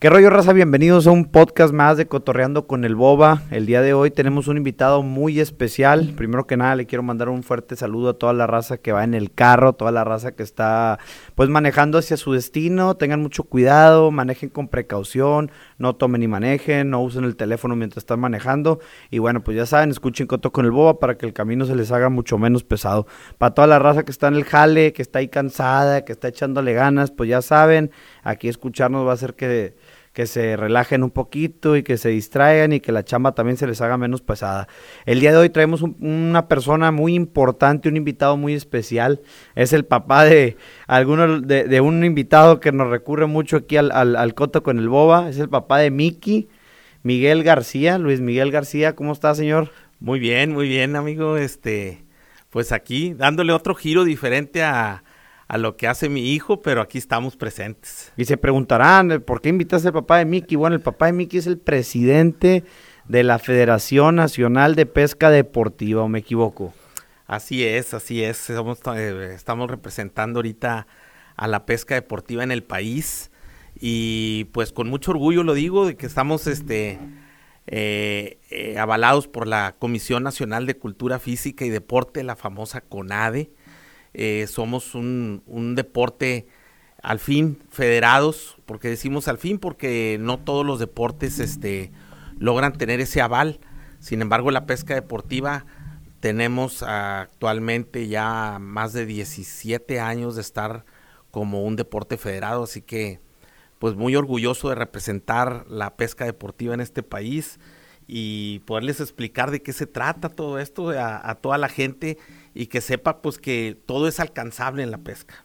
¿Qué rollo, raza? Bienvenidos a un podcast más de Cotorreando con el Boba. El día de hoy tenemos un invitado muy especial. Primero que nada, le quiero mandar un fuerte saludo a toda la raza que va en el carro, toda la raza que está pues manejando hacia su destino. Tengan mucho cuidado, manejen con precaución, no tomen ni manejen, no usen el teléfono mientras están manejando. Y bueno, pues ya saben, escuchen Coto con el Boba para que el camino se les haga mucho menos pesado. Para toda la raza que está en el jale, que está ahí cansada, que está echándole ganas, pues ya saben, aquí escucharnos va a hacer que que se relajen un poquito y que se distraigan y que la chamba también se les haga menos pesada. El día de hoy traemos una persona muy importante, un invitado muy especial. Es el papá de alguno de, un invitado que nos recurre mucho aquí al, al, Coto con el Boba. Es el papá de Miki, Miguel García. Luis Miguel García, ¿cómo está, señor? Muy bien, muy bien, amigo. Este, pues aquí dándole otro giro diferente a, a lo que hace mi hijo, pero aquí estamos presentes. Y se preguntarán, eh, ¿por qué invitas al papá de Miki? Bueno, el papá de Miki es el presidente de la Federación Nacional de Pesca Deportiva, ¿o me equivoco? Así es, así es. Eh, estamos representando ahorita a la pesca deportiva en el país y pues con mucho orgullo lo digo de que estamos este eh, avalados por la Comisión Nacional de Cultura Física y Deporte, la famosa CONADE, eh, somos un, deporte al fin federados, porque decimos al fin porque no todos los deportes este, logran tener ese aval. Sin embargo, la pesca deportiva tenemos actualmente ya más de 17 años de estar como un deporte federado, así que pues muy orgulloso de representar la pesca deportiva en este país y poderles explicar de qué se trata todo esto a, a toda la gente y que sepa pues que todo es alcanzable en la pesca.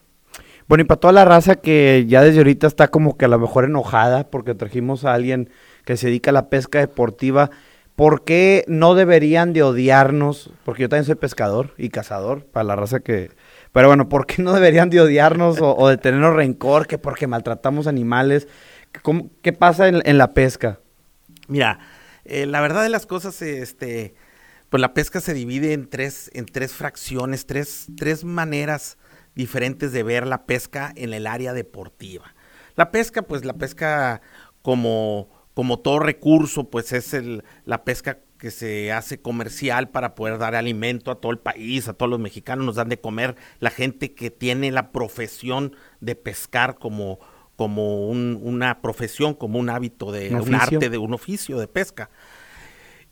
Bueno, y para toda la raza que ya desde ahorita está como que a lo mejor enojada porque trajimos a alguien que se dedica a la pesca deportiva, ¿por qué no deberían de odiarnos? Porque yo también soy pescador y cazador, para la raza que... Pero bueno, ¿por qué no deberían de odiarnos o, de tenernos rencor? Que porque maltratamos animales. ¿Qué pasa en, la pesca? Mira, eh, la verdad de las cosas, este, pues la pesca se divide en tres, en tres fracciones, tres, tres maneras diferentes de ver la pesca en el área deportiva. La pesca, pues la pesca como, como todo recurso, pues es el, la pesca que se hace comercial para poder dar alimento a todo el país, a todos los mexicanos, nos dan de comer la gente que tiene la profesión de pescar como, como una profesión, como un hábito de un arte, de un oficio de pesca.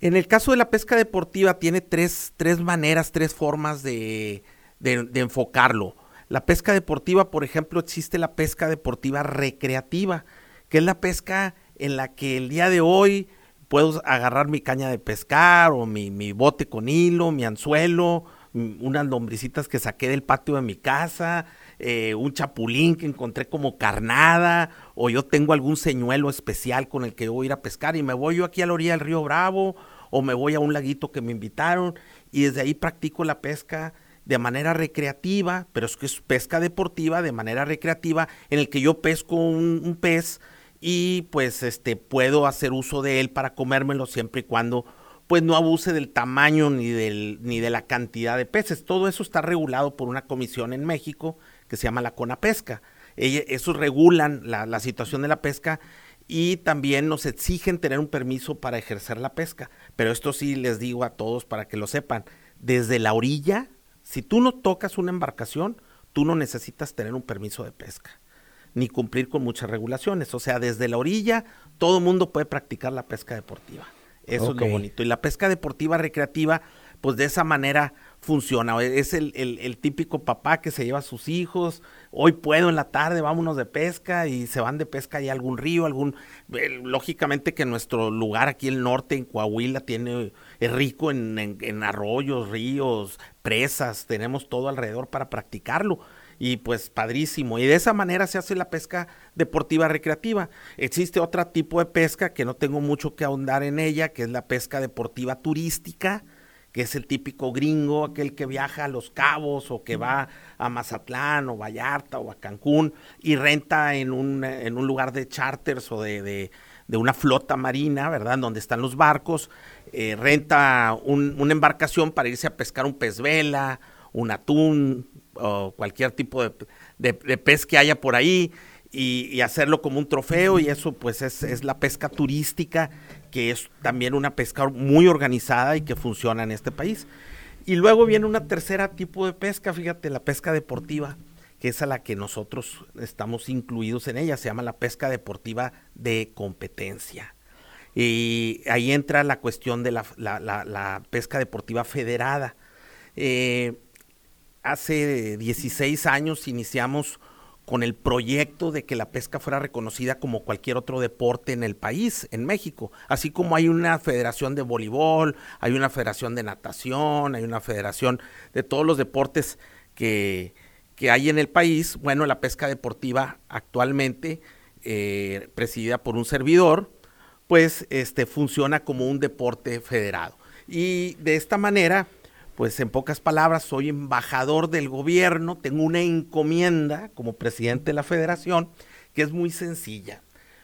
En el caso de la pesca deportiva tiene tres, tres maneras, tres formas de, de, enfocarlo. La pesca deportiva, por ejemplo, existe la pesca deportiva recreativa, que es la pesca en la que el día de hoy puedo agarrar mi caña de pescar o mi, mi bote con hilo, mi anzuelo, unas lombricitas que saqué del patio de mi casa, eh, un chapulín que encontré como carnada, o yo tengo algún señuelo especial con el que voy a ir a pescar y me voy yo aquí a la orilla del río Bravo, o me voy a un laguito que me invitaron, y desde ahí practico la pesca de manera recreativa, pero es que es pesca deportiva de manera recreativa, en el que yo pesco un, pez y pues este puedo hacer uso de él para comérmelo siempre y cuando pues no abuse del tamaño ni del ni de la cantidad de peces. Todo eso está regulado por una comisión en México que se llama la CONAPESCA. Ellos, esos regulan la, situación de la pesca y también nos exigen tener un permiso para ejercer la pesca. Pero esto sí les digo a todos para que lo sepan. Desde la orilla, si tú no tocas una embarcación, tú no necesitas tener un permiso de pesca ni cumplir con muchas regulaciones. O sea, desde la orilla todo el mundo puede practicar la pesca deportiva. Eso es lo bonito. Y la pesca deportiva recreativa, pues de esa manera funciona. Es el, el, típico papá que se lleva a sus hijos, hoy puedo en la tarde, vámonos de pesca y se van de pesca y algún río, algún... Lógicamente que nuestro lugar aquí el norte, en Coahuila, tiene, es rico en, arroyos, ríos, presas, tenemos todo alrededor para practicarlo y pues padrísimo. Y de esa manera se hace la pesca deportiva recreativa. Existe otro tipo de pesca que no tengo mucho que ahondar en ella, que es la pesca deportiva turística que es el típico gringo, aquel que viaja a Los Cabos o que va a Mazatlán o Vallarta o a Cancún y renta en un, en un lugar de charters o de, de, una flota marina, ¿verdad? Donde están los barcos, eh, renta una embarcación para irse a pescar un pez vela, un atún o cualquier tipo de, de pez que haya por ahí y, hacerlo como un trofeo y eso pues es, es, la pesca turística, que es también una pesca muy organizada y que funciona en este país. Y luego viene una tercera tipo de pesca, fíjate, la pesca deportiva, que es a la que nosotros estamos incluidos en ella, se llama la pesca deportiva de competencia. Y ahí entra la cuestión de la, pesca deportiva federada. Eh, hace 16 años iniciamos con el proyecto de que la pesca fuera reconocida como cualquier otro deporte en el país, en México. Así como hay una federación de voleibol, hay una federación de natación, hay una federación de todos los deportes que, que hay en el país. Bueno, la pesca deportiva actualmente, eh, presidida por un servidor, pues este, funciona como un deporte federado. Y de esta manera, pues en pocas palabras, soy embajador del gobierno, tengo una encomienda como presidente de la federación que es muy sencilla.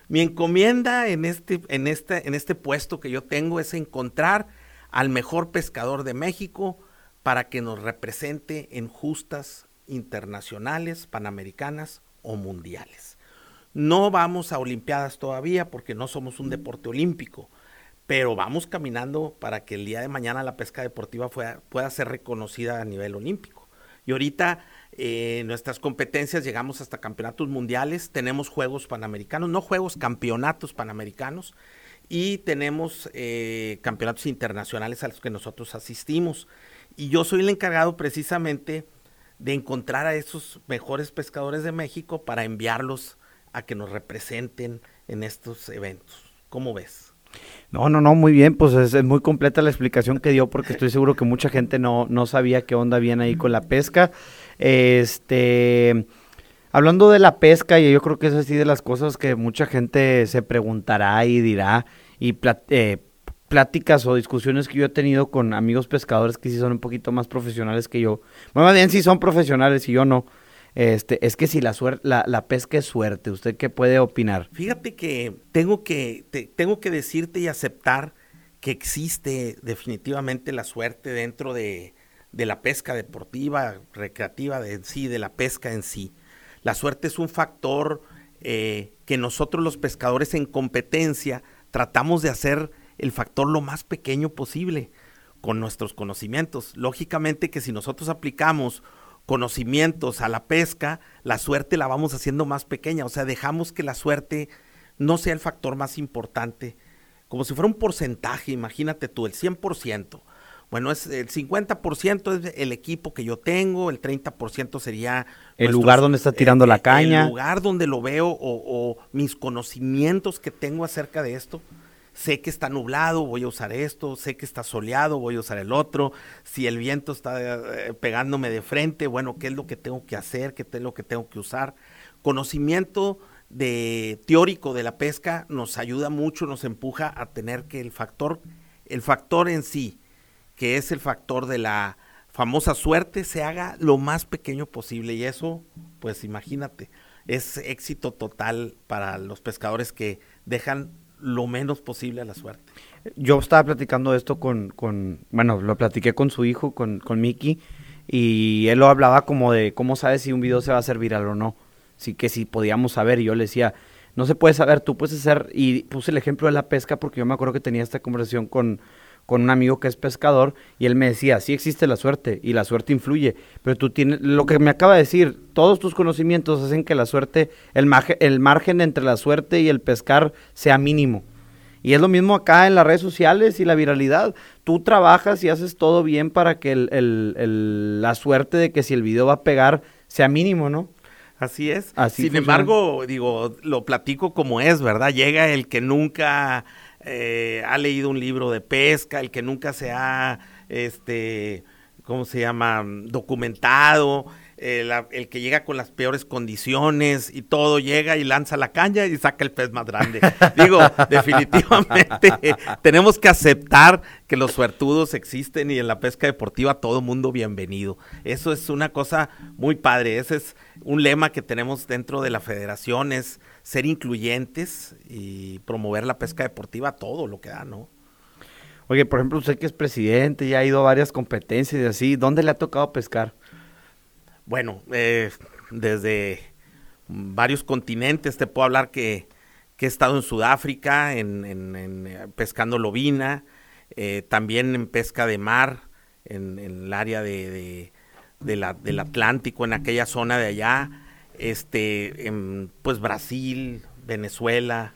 Mi encomienda en este, en este, en este puesto que yo tengo es encontrar al mejor pescador de México para que nos represente en justas internacionales, panamericanas o mundiales. No vamos a Olimpiadas todavía porque no somos un deporte olímpico, pero vamos caminando para que el día de mañana la pesca deportiva pueda, ser reconocida a nivel olímpico. Y ahorita eh, nuestras competencias llegamos hasta campeonatos mundiales, tenemos juegos panamericanos, no juegos, campeonatos panamericanos, y tenemos eh, campeonatos internacionales a los que nosotros asistimos. Y yo soy el encargado precisamente de encontrar a esos mejores pescadores de México para enviarlos a que nos representen en estos eventos. ¿Cómo ves? No, no, no, muy bien, pues es, muy completa la explicación que dio porque estoy seguro que mucha gente no, no sabía qué onda bien ahí con la pesca. Este, hablando de la pesca, y yo creo que es así de las cosas que mucha gente se preguntará y dirá, y eh, pláticas o discusiones que yo he tenido con amigos pescadores que sí son un poquito más profesionales que yo. Bueno, bien sí son profesionales y yo no. Este, es que si la, la, la, pesca es suerte, ¿usted qué puede opinar? Fíjate que tengo que, tengo que decirte y aceptar que existe definitivamente la suerte dentro de, la pesca deportiva, recreativa, de sí, de la pesca en sí. La suerte es un factor eh, que nosotros los pescadores en competencia tratamos de hacer el factor lo más pequeño posible con nuestros conocimientos. Lógicamente que si nosotros aplicamos conocimientos a la pesca, la suerte la vamos haciendo más pequeña, o sea, dejamos que la suerte no sea el factor más importante, como si fuera un porcentaje, imagínate tú, el 100%. Bueno, es el 50% es el equipo que yo tengo, el 30% sería... El lugar donde está tirando la caña. El lugar donde lo veo o, o mis conocimientos que tengo acerca de esto sé que está nublado, voy a usar esto, sé que está soleado, voy a usar el otro, si el viento está eh, pegándome de frente, bueno, ¿qué es lo que tengo que hacer? ¿Qué es lo que tengo que usar? Conocimiento de teórico de la pesca nos ayuda mucho, nos empuja a tener que el factor, el factor en sí, que es el factor de la famosa suerte, se haga lo más pequeño posible y eso, pues imagínate, es éxito total para los pescadores que dejan lo menos posible a la suerte. Yo estaba platicando esto con, con bueno, lo platiqué con su hijo, con, con Mickey, y él lo hablaba como de cómo sabes si un video se va a hacer viral o no. Sí que si podíamos saber, y yo le decía, no se puede saber, tú puedes hacer, y puse el ejemplo de la pesca porque yo me acuerdo que tenía esta conversación con, con un amigo que es pescador y él me decía, sí existe la suerte y la suerte influye, pero tú tienes, lo que me acaba de decir, todos tus conocimientos hacen que la suerte, el, el margen entre la suerte y el pescar sea mínimo. Y es lo mismo acá en las redes sociales y la viralidad. Tú trabajas y haces todo bien para que el, la suerte de que si el video va a pegar sea mínimo, ¿no? Así es. Sin embargo, digo, lo platico como es, ¿verdad? Llega el que nunca eh, ha leído un libro de pesca, el que nunca se ha, este, ¿cómo se llama?, documentado, el, que llega con las peores condiciones y todo, llega y lanza la caña y saca el pez más grande. Digo, definitivamente tenemos que aceptar que los suertudos existen y en la pesca deportiva todo mundo bienvenido. Eso es una cosa muy padre, ese es un lema que tenemos dentro de la federación, es ser incluyentes y promover la pesca deportiva todo lo que da, ¿no? Oye, por ejemplo, usted que es presidente, ya ha ido a varias competencias y así, ¿dónde le ha tocado pescar? Bueno, eh, desde varios continentes. Te puedo hablar que, he estado en Sudáfrica, en, eh, pescando lobina, eh, también en pesca de mar, en, el área de, del Atlántico, en aquella zona de allá, este, en, pues Brasil, Venezuela,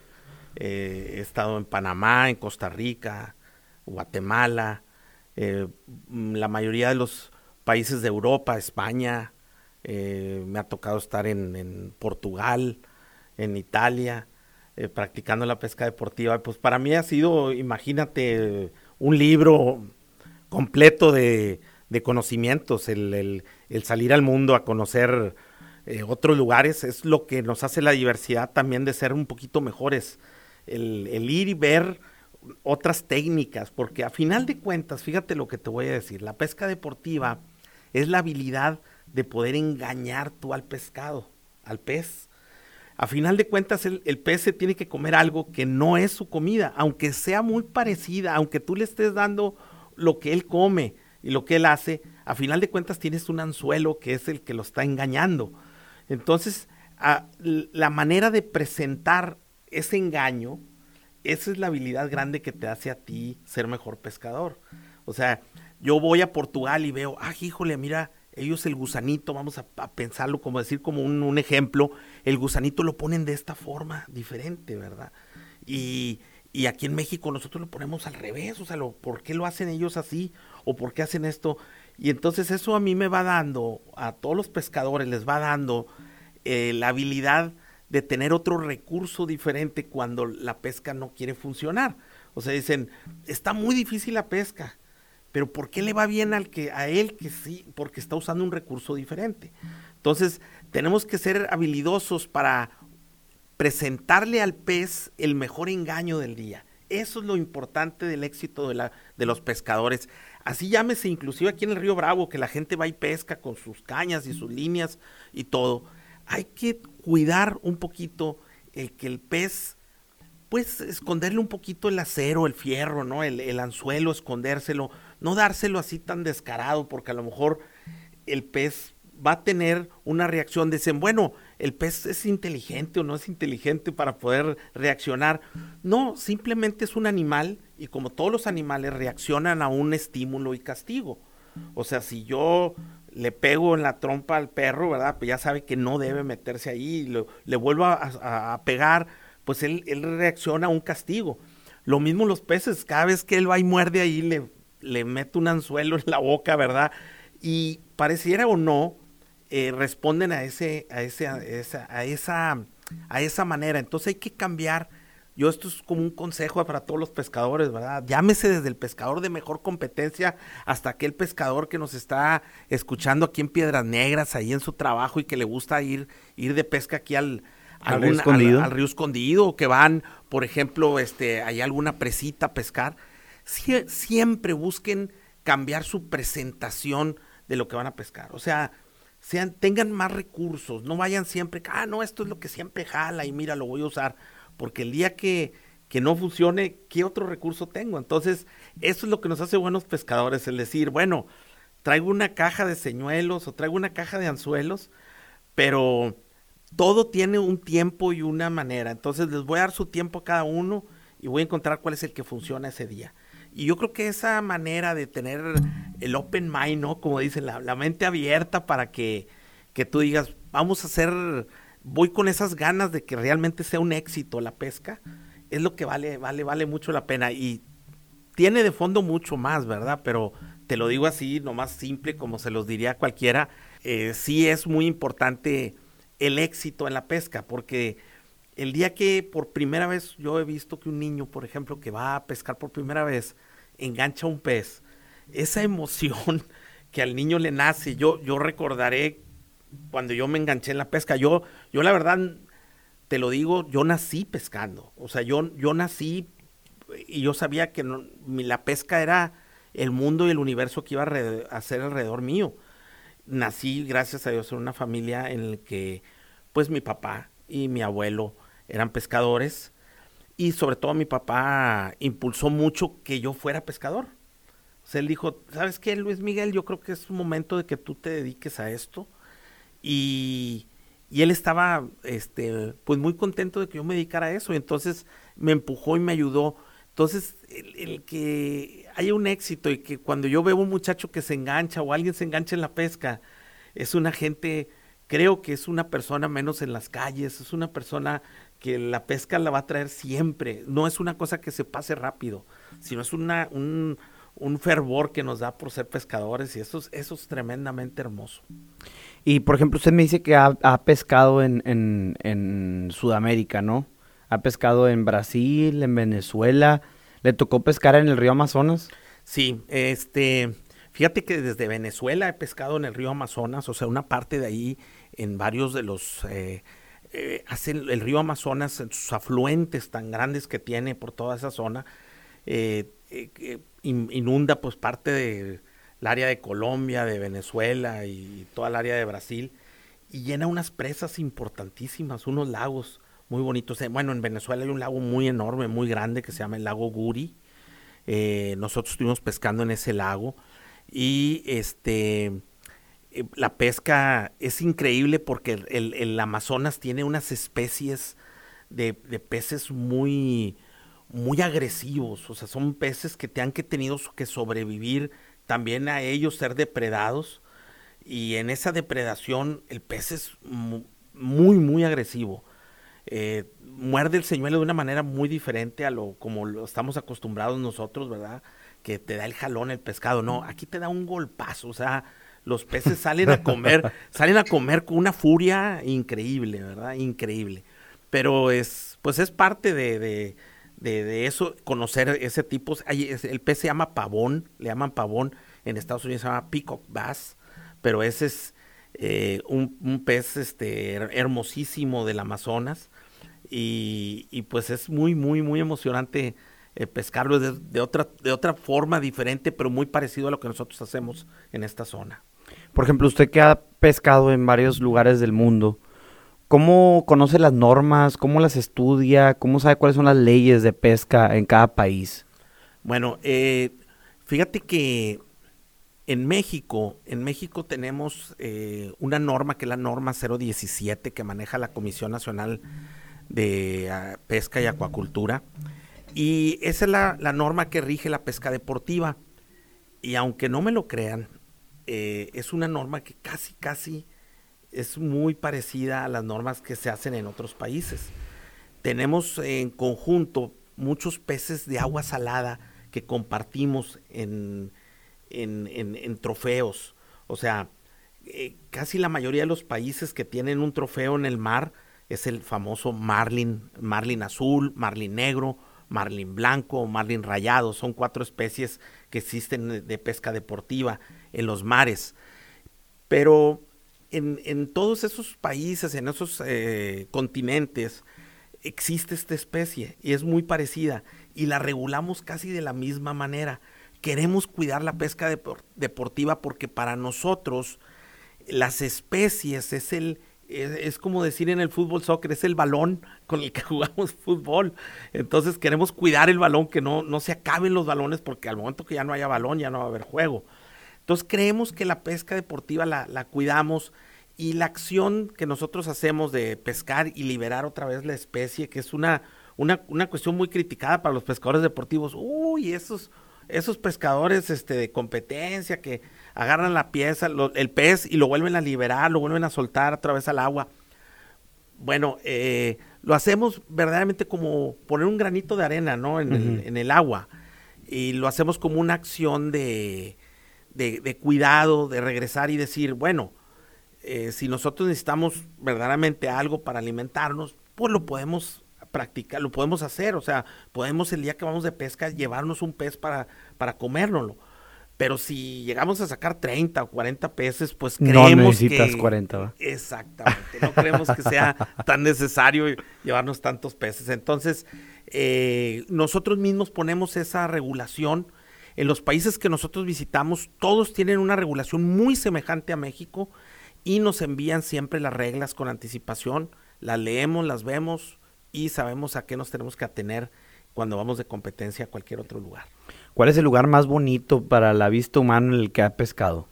eh, he estado en Panamá, en Costa Rica, Guatemala, la mayoría de los países de Europa, España, eh, me ha tocado estar en, Portugal, en Italia, eh, practicando la pesca deportiva. Pues para mí ha sido, imagínate, un libro completo de, conocimientos, el, salir al mundo a conocer eh, otros lugares, es lo que nos hace la diversidad también de ser un poquito mejores, el, el ir y ver otras técnicas, porque a final de cuentas, fíjate lo que te voy a decir, la pesca deportiva es la habilidad de poder engañar tú al pescado, al pez. A final de cuentas, el, pez se tiene que comer algo que no es su comida, aunque sea muy parecida, aunque tú le estés dando lo que él come y lo que él hace, a final de cuentas tienes un anzuelo que es el que lo está engañando. Entonces, la manera de presentar ese engaño, esa es la habilidad grande que te hace a ti ser mejor pescador. O sea, yo voy a Portugal y veo, ah, híjole, mira, ellos el gusanito, vamos a, pensarlo como decir como un, ejemplo, el gusanito lo ponen de esta forma diferente, ¿verdad? Y, y, aquí en México nosotros lo ponemos al revés, o sea, ¿por qué lo hacen ellos así? ¿O por qué hacen esto? Y entonces eso a mí me va dando, a todos los pescadores les va dando eh, la habilidad de tener otro recurso diferente cuando la pesca no quiere funcionar. O sea, dicen, está muy difícil la pesca pero ¿por qué le va bien al que a él que sí? Porque está usando un recurso diferente. Entonces, tenemos que ser habilidosos para presentarle al pez el mejor engaño del día. Eso es lo importante del éxito de, la, de los pescadores. Así llámese inclusive aquí en el río Bravo, que la gente va y pesca con sus cañas y sus líneas y todo. Hay que cuidar un poquito el que el pez pues esconderle un poquito el acero, el fierro, ¿no? El, el, anzuelo, escondérselo, no dárselo así tan descarado, porque a lo mejor el pez va a tener una reacción. Dicen, bueno, el pez es inteligente o no es inteligente para poder reaccionar. No, simplemente es un animal y como todos los animales reaccionan a un estímulo y castigo. O sea, si yo le pego en la trompa al perro, ¿verdad? Pues ya sabe que no debe meterse ahí, y le vuelvo a, pegar pues él, reacciona a un castigo. Lo mismo los peces, cada vez que él va y muerde ahí, le, le mete un anzuelo en la boca, ¿verdad? Y pareciera o no, eh, responden a, ese, a, esa, a, esa, a esa manera. Entonces hay que cambiar. Yo esto es como un consejo para todos los pescadores, ¿verdad? Llámese desde el pescador de mejor competencia hasta aquel pescador que nos está escuchando aquí en Piedras Negras, ahí en su trabajo y que le gusta ir, ir de pesca aquí al, al, río escondido. Al, río escondido, que van, por ejemplo, este, hay alguna presita a pescar, siempre busquen cambiar su presentación de lo que van a pescar. O sea, sean, tengan más recursos, no vayan siempre, ah, no, esto es lo que siempre jala y mira, lo voy a usar, porque el día que, que no funcione, ¿qué otro recurso tengo? Entonces, eso es lo que nos hace buenos pescadores, el decir, bueno, traigo una caja de señuelos o traigo una caja de anzuelos, pero todo tiene un tiempo y una manera. Entonces les voy a dar su tiempo a cada uno y voy a encontrar cuál es el que funciona ese día. Y yo creo que esa manera de tener el open mind, ¿no? Como dicen, la, mente abierta para que, que, tú digas, vamos a hacer, voy con esas ganas de que realmente sea un éxito la pesca, es lo que vale, vale, vale mucho la pena. Y tiene de fondo mucho más, ¿verdad? Pero te lo digo así, nomás simple, como se los diría cualquiera, eh, sí es muy importante el éxito en la pesca, porque el día que por primera vez yo he visto que un niño, por ejemplo, que va a pescar por primera vez, engancha un pez, esa emoción que al niño le nace, yo, yo recordaré cuando yo me enganché en la pesca, yo, yo la verdad, te lo digo, yo nací pescando, o sea, yo, yo nací y yo sabía que la pesca era el mundo y el universo que iba a, ser alrededor mío nací, gracias a Dios, en una familia en la que, pues, mi papá y mi abuelo eran pescadores y sobre todo mi papá impulsó mucho que yo fuera pescador. O sea, él dijo, ¿sabes qué, Luis Miguel? Yo creo que es un momento de que tú te dediques a esto. Y, él estaba, este, pues muy contento de que yo me dedicara a eso. Entonces me empujó y me ayudó. Entonces, el, que haya un éxito y que cuando yo veo un muchacho que se engancha o alguien se engancha en la pesca, es una gente, creo que es una persona menos en las calles, es una persona que la pesca la va a traer siempre. No es una cosa que se pase rápido, sino es una, un, un fervor que nos da por ser pescadores y eso es, eso es tremendamente hermoso. Y por ejemplo, usted me dice que ha, pescado en, en, Sudamérica, ¿no? Ha pescado en Brasil, en Venezuela. ¿Le tocó pescar en el río Amazonas? Sí, este, fíjate que desde Venezuela he pescado en el río Amazonas, o sea, una parte de ahí en varios de los, eh, eh, el río Amazonas, en sus afluentes tan grandes que tiene por toda esa zona, eh, inunda pues parte de el área de Colombia, de Venezuela y toda el área de Brasil, y llena unas presas importantísimas, unos lagos muy bonitos. Eh, bueno, en Venezuela hay un lago muy enorme, muy grande, que se llama el lago Guri. Eh, nosotros estuvimos pescando en ese lago y este eh, la pesca es increíble porque el, Amazonas tiene unas especies de, de, peces muy, muy agresivos, o sea, son peces que te han que tenido que sobrevivir también a ellos ser depredados y en esa depredación el pez es muy, muy agresivo. Eh, muerde el señuelo de una manera muy diferente a lo como lo estamos acostumbrados nosotros, ¿verdad? Que te da el jalón el pescado. No, aquí te da un golpazo, o sea, los peces salen a comer, salen a comer con una furia increíble, ¿verdad? Increíble. Pero es, pues es parte de de, eso, conocer ese tipo. El pez se llama pavón, le llaman pavón, en Estados Unidos se llama peacock bass, pero ese es eh, un, pez este, hermosísimo del Amazonas y, pues es muy, muy, muy emocionante eh, pescarlo de, otra, de otra forma diferente, pero muy parecido a lo que nosotros hacemos en esta zona. Por ejemplo, usted que ha pescado en varios lugares del mundo, ¿Cómo conoce las normas? ¿Cómo las estudia? ¿Cómo sabe cuáles son las leyes de pesca en cada país? Bueno, eh, fíjate que en México, en México tenemos eh, una norma que es la norma 017 que maneja la Comisión Nacional de ah, Pesca y Acuacultura. Y esa es la, norma que rige la pesca deportiva. Y aunque no me lo crean, eh, es una norma que casi, casi es muy parecida a las normas que se hacen en otros países. Tenemos en conjunto muchos peces de agua salada que compartimos en, en, trofeos. O sea, eh, casi la mayoría de los países que tienen un trofeo en el mar es el famoso marlin, marlin azul, marlin negro, marlin blanco, marlin rayado. Son cuatro especies que existen de pesca deportiva en los mares. Pero en, todos esos países, en esos eh, continentes, existe esta especie y es muy parecida y la regulamos casi de la misma manera. Queremos cuidar la pesca deportiva porque para nosotros las especies es el es, como decir en el fútbol soccer, es el balón con el que jugamos fútbol. Entonces queremos cuidar el balón, que no, no se acaben los balones, porque al momento que ya no haya balón, ya no va a haber juego. Entonces creemos que la pesca deportiva la, cuidamos y la acción que nosotros hacemos de pescar y liberar otra vez la especie, que es una, una, una cuestión muy criticada para los pescadores deportivos. Uy, esos, esos pescadores este, de competencia que agarran la pieza, el pez y lo vuelven a liberar, lo vuelven a soltar otra vez al agua. Bueno, eh, lo hacemos verdaderamente como poner un granito de arena, ¿no? En, el, en el agua. Y lo hacemos como una acción de, de, cuidado, de regresar y decir, bueno, eh, si nosotros necesitamos verdaderamente algo para alimentarnos, pues lo podemos practicar, lo podemos hacer, o sea, podemos el día que vamos de pesca llevarnos un pez para, para comérnoslo. Pero si llegamos a sacar 30 o 40 peces, pues creemos no necesitas 40. Exactamente, no creemos que sea tan necesario llevarnos tantos peces. Entonces, eh, nosotros mismos ponemos esa regulación en los países que nosotros visitamos, todos tienen una regulación muy semejante a México y nos envían siempre las reglas con anticipación, las leemos, las vemos y sabemos a qué nos tenemos que atener cuando vamos de competencia a cualquier otro lugar. ¿Cuál es el lugar más bonito para la vista humana en el que ha pescado?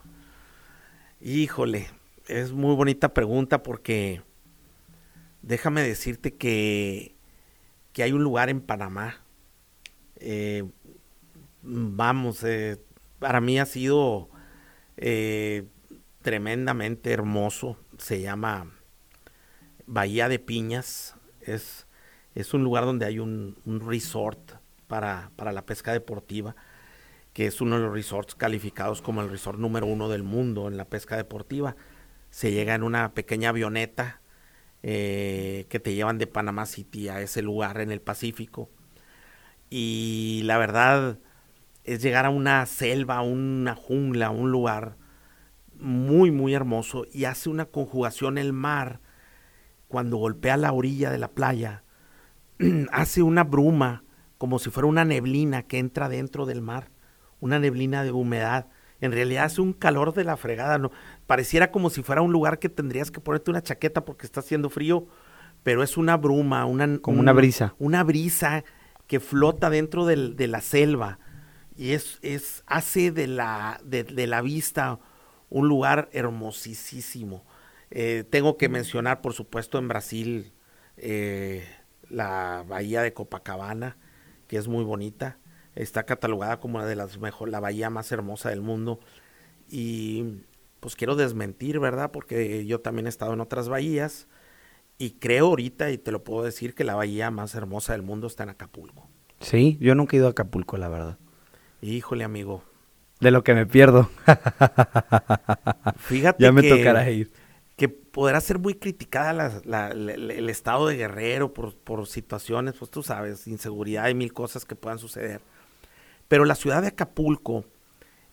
Híjole, es muy bonita pregunta porque déjame decirte que, que hay un lugar en Panamá. Eh, vamos, eh, para mí ha sido eh, tremendamente hermoso. Se llama Bahía de Piñas. Es, es un lugar donde hay un, resort para, para, la pesca deportiva, que es uno de los resorts calificados como el resort número uno del mundo en la pesca deportiva. Se llega en una pequeña avioneta eh, que te llevan de Panamá City a ese lugar en el Pacífico. Y la verdad es llegar a una selva, una jungla, un lugar muy, muy hermoso y hace una conjugación el mar cuando golpea la orilla de la playa. hace una bruma como si fuera una neblina que entra dentro del mar, una neblina de humedad. En realidad hace un calor de la fregada, ¿no? Pareciera como si fuera un lugar que tendrías que ponerte una chaqueta porque está haciendo frío, pero es una bruma, una... Como una brisa. Una brisa que flota dentro de la selva y es, es hace de la, de, la vista un lugar hermosísimo. Eh, tengo que mencionar, por supuesto, en Brasil eh, la bahía de Copacabana, que es muy bonita. Está catalogada como una de las mejor, la bahía más hermosa del mundo. Y pues quiero desmentir, ¿verdad? Porque yo también he estado en otras bahías. Y creo ahorita, y te lo puedo decir, que la bahía más hermosa del mundo está en Acapulco. Sí, yo nunca he ido a Acapulco, la verdad. Híjole, amigo. De lo que me pierdo. Fíjate ya me tocará ir. Que podrá ser muy criticada el estado de Guerrero por, por situaciones, pues tú sabes, inseguridad y mil cosas que puedan suceder. Pero la ciudad de Acapulco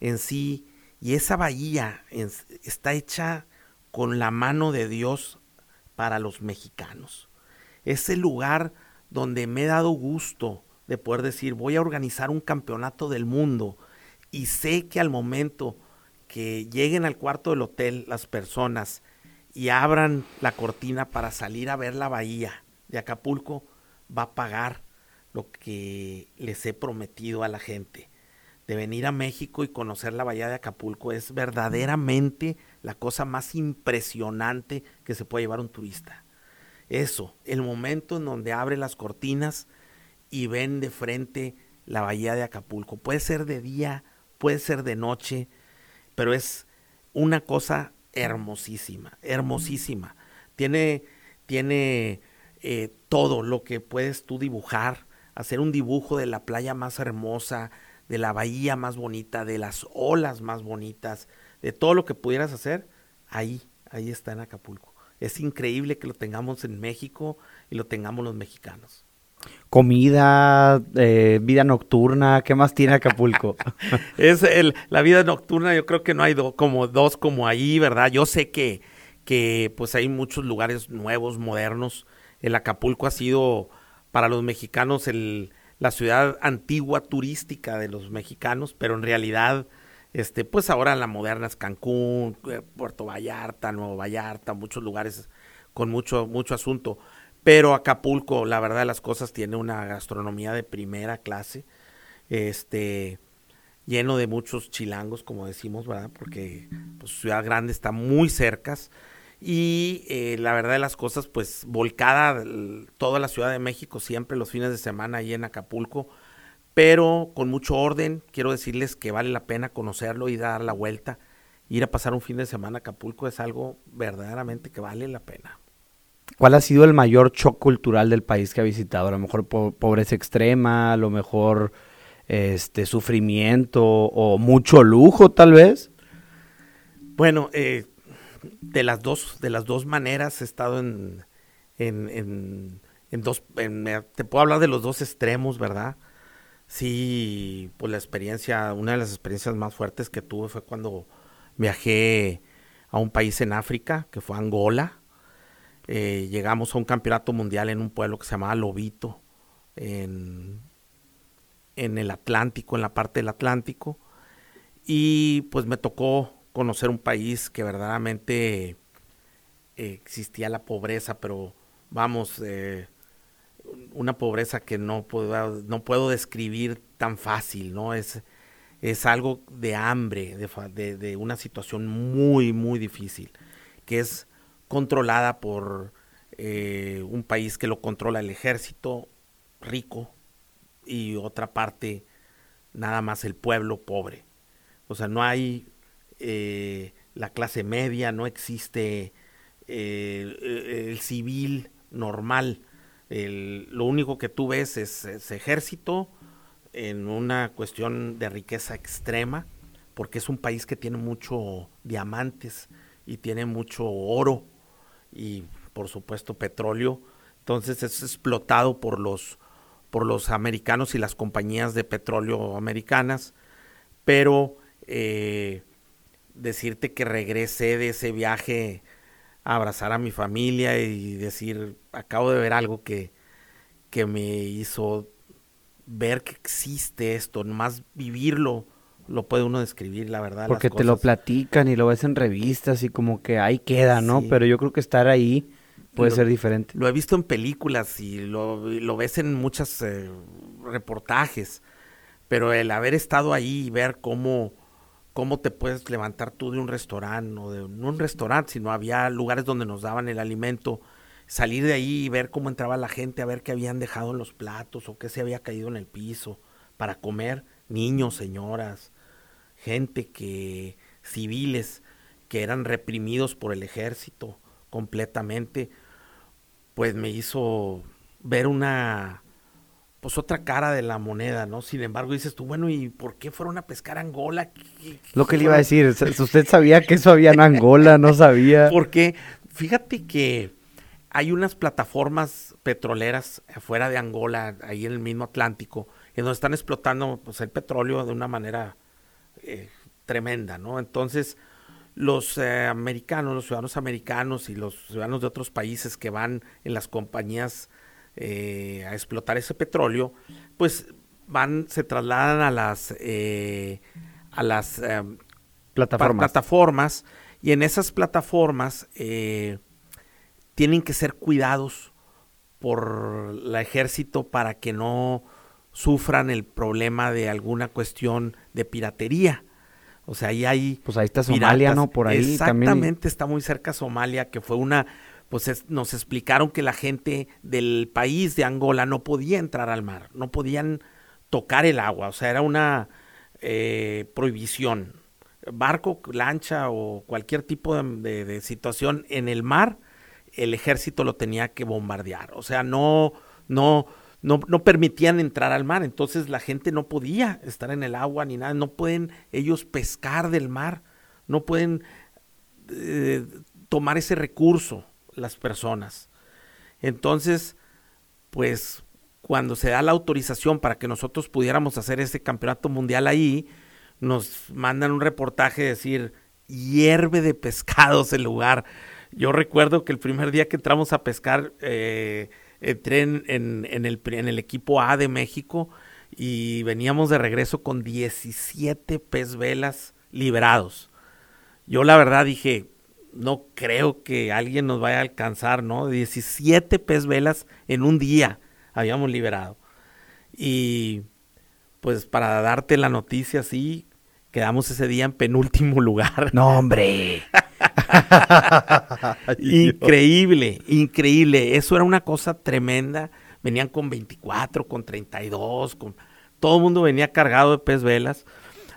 en sí y esa bahía está hecha con la mano de Dios para los mexicanos. Es el lugar donde me he dado gusto de poder decir, voy a organizar un campeonato del mundo y sé que al momento que lleguen al cuarto del hotel las personas y abran la cortina para salir a ver la bahía de Acapulco, va a pagar lo que les he prometido a la gente. De venir a México y conocer la bahía de Acapulco es verdaderamente la cosa más impresionante que se puede llevar un turista. Eso, el momento en donde abre las cortinas y ven de frente la bahía de Acapulco. Puede ser de día, puede ser de noche, pero es una cosa hermosísima, hermosísima. Tiene, tiene eh, todo lo que puedes tú dibujar, hacer un dibujo de la playa más hermosa, de la bahía más bonita, de las olas más bonitas, de todo lo que pudieras hacer, ahí, ahí está en Acapulco. Es increíble que lo tengamos en México y lo tengamos los mexicanos comida, eh, vida nocturna, ¿qué más tiene Acapulco? es el, la vida nocturna, yo creo que no hay como dos como ahí, ¿verdad? Yo sé que, que pues hay muchos lugares nuevos, modernos. El Acapulco ha sido para los mexicanos el, la ciudad antigua turística de los mexicanos, pero en realidad, este, pues ahora la moderna es Cancún, eh, Puerto Vallarta, Nuevo Vallarta, muchos lugares con mucho, mucho asunto. Pero Acapulco, la verdad de las cosas, tiene una gastronomía de primera clase, este, lleno de muchos chilangos, como decimos, ¿verdad? Porque pues, Ciudad Grande está muy cerca. Y eh, la verdad de las cosas, pues volcada toda la Ciudad de México, siempre los fines de semana ahí en Acapulco, pero con mucho orden. Quiero decirles que vale la pena conocerlo y dar la vuelta. Ir a pasar un fin de semana a Acapulco es algo verdaderamente que vale la pena. ¿Cuál ha sido el mayor shock cultural del país que ha visitado? A lo mejor pobreza extrema, a lo mejor este sufrimiento o mucho lujo, tal vez. Bueno, eh, de las dos, de las dos maneras he estado en, en, en, dos, te puedo hablar de los dos extremos, ¿verdad? Sí, pues la experiencia, una de las experiencias más fuertes que tuve fue cuando viajé a un país en África, que fue Angola eh, llegamos a un campeonato mundial en un pueblo que se llamaba Lobito, en, en el Atlántico, en la parte del Atlántico. Y pues me tocó conocer un país que verdaderamente eh, existía la pobreza, pero vamos, eh, una pobreza que no puedo, no puedo describir tan fácil, ¿no? Es, es algo de hambre, de, de, una situación muy, muy difícil, que es controlada por eh, un país que lo controla el ejército rico y otra parte nada más el pueblo pobre. O sea, no hay eh, la clase media, no existe eh, el civil normal. lo único que tú ves es, ese ejército en una cuestión de riqueza extrema, porque es un país que tiene mucho diamantes y tiene mucho oro y por supuesto petróleo. Entonces es explotado por los, por los americanos y las compañías de petróleo americanas. Pero eh, decirte que regresé de ese viaje a abrazar a mi familia y decir, acabo de ver algo que, que me hizo ver que existe esto, más vivirlo, lo puede uno describir, la verdad. Porque te lo platican y lo ves en revistas y como que ahí queda, ¿no? Pero yo creo que estar ahí puede ser diferente. Lo he visto en películas y lo, lo ves en muchos eh, reportajes, pero el haber estado ahí y ver cómo, cómo te puedes levantar tú de un restaurante, o de no un restaurante, sino había lugares donde nos daban el alimento salir de ahí y ver cómo entraba la gente, a ver qué habían dejado en los platos o qué se había caído en el piso para comer, niños, señoras, gente que, civiles, que eran reprimidos por el ejército completamente, pues me hizo ver una, pues otra cara de la moneda, ¿no? Sin embargo, dices tú, bueno, ¿y por qué fueron a pescar Angola? Lo que le iba a decir, usted sabía que eso había en Angola, no sabía. Porque fíjate que hay unas plataformas petroleras afuera de Angola, ahí en el mismo Atlántico, en donde están explotando pues, el petróleo de una manera eh, tremenda, ¿no? Entonces, los eh, americanos, los ciudadanos americanos y los ciudadanos de otros países que van en las compañías eh, a explotar ese petróleo, pues van, se trasladan a las a las plataformas. plataformas y en esas plataformas tienen que ser cuidados por el ejército para que no sufran el problema de alguna cuestión de piratería. O sea, ahí hay... Pues ahí está Somalia, ¿no? Por ahí Exactamente, está muy cerca Somalia, que fue una... Pues nos explicaron que la gente del país de Angola no podía entrar al mar, no podían tocar el agua, o sea, era una eh, prohibición. Barco, lancha o cualquier tipo de situación en el mar el ejército lo tenía que bombardear. O sea, no, no, no, no permitían entrar al mar. Entonces la gente no podía estar en el agua ni nada. No pueden ellos pescar del mar. No pueden eh, tomar ese recurso las personas. Entonces, pues cuando se da la autorización para que nosotros pudiéramos hacer ese campeonato mundial ahí, nos mandan un reportaje decir, hierve de pescados el lugar. Yo recuerdo que el primer día que entramos a pescar, eh, entré en, en, el, en el equipo A de México y veníamos de regreso con 17 pez velas liberados. Yo la verdad dije, no creo que alguien nos vaya a alcanzar, ¿no? 17 pez velas en un día habíamos liberado. Y pues para darte la noticia, sí, quedamos ese día en penúltimo lugar. No, hombre. increíble, increíble. Eso era una cosa tremenda. Venían con 24, con 32, con... todo el mundo venía cargado de pez velas.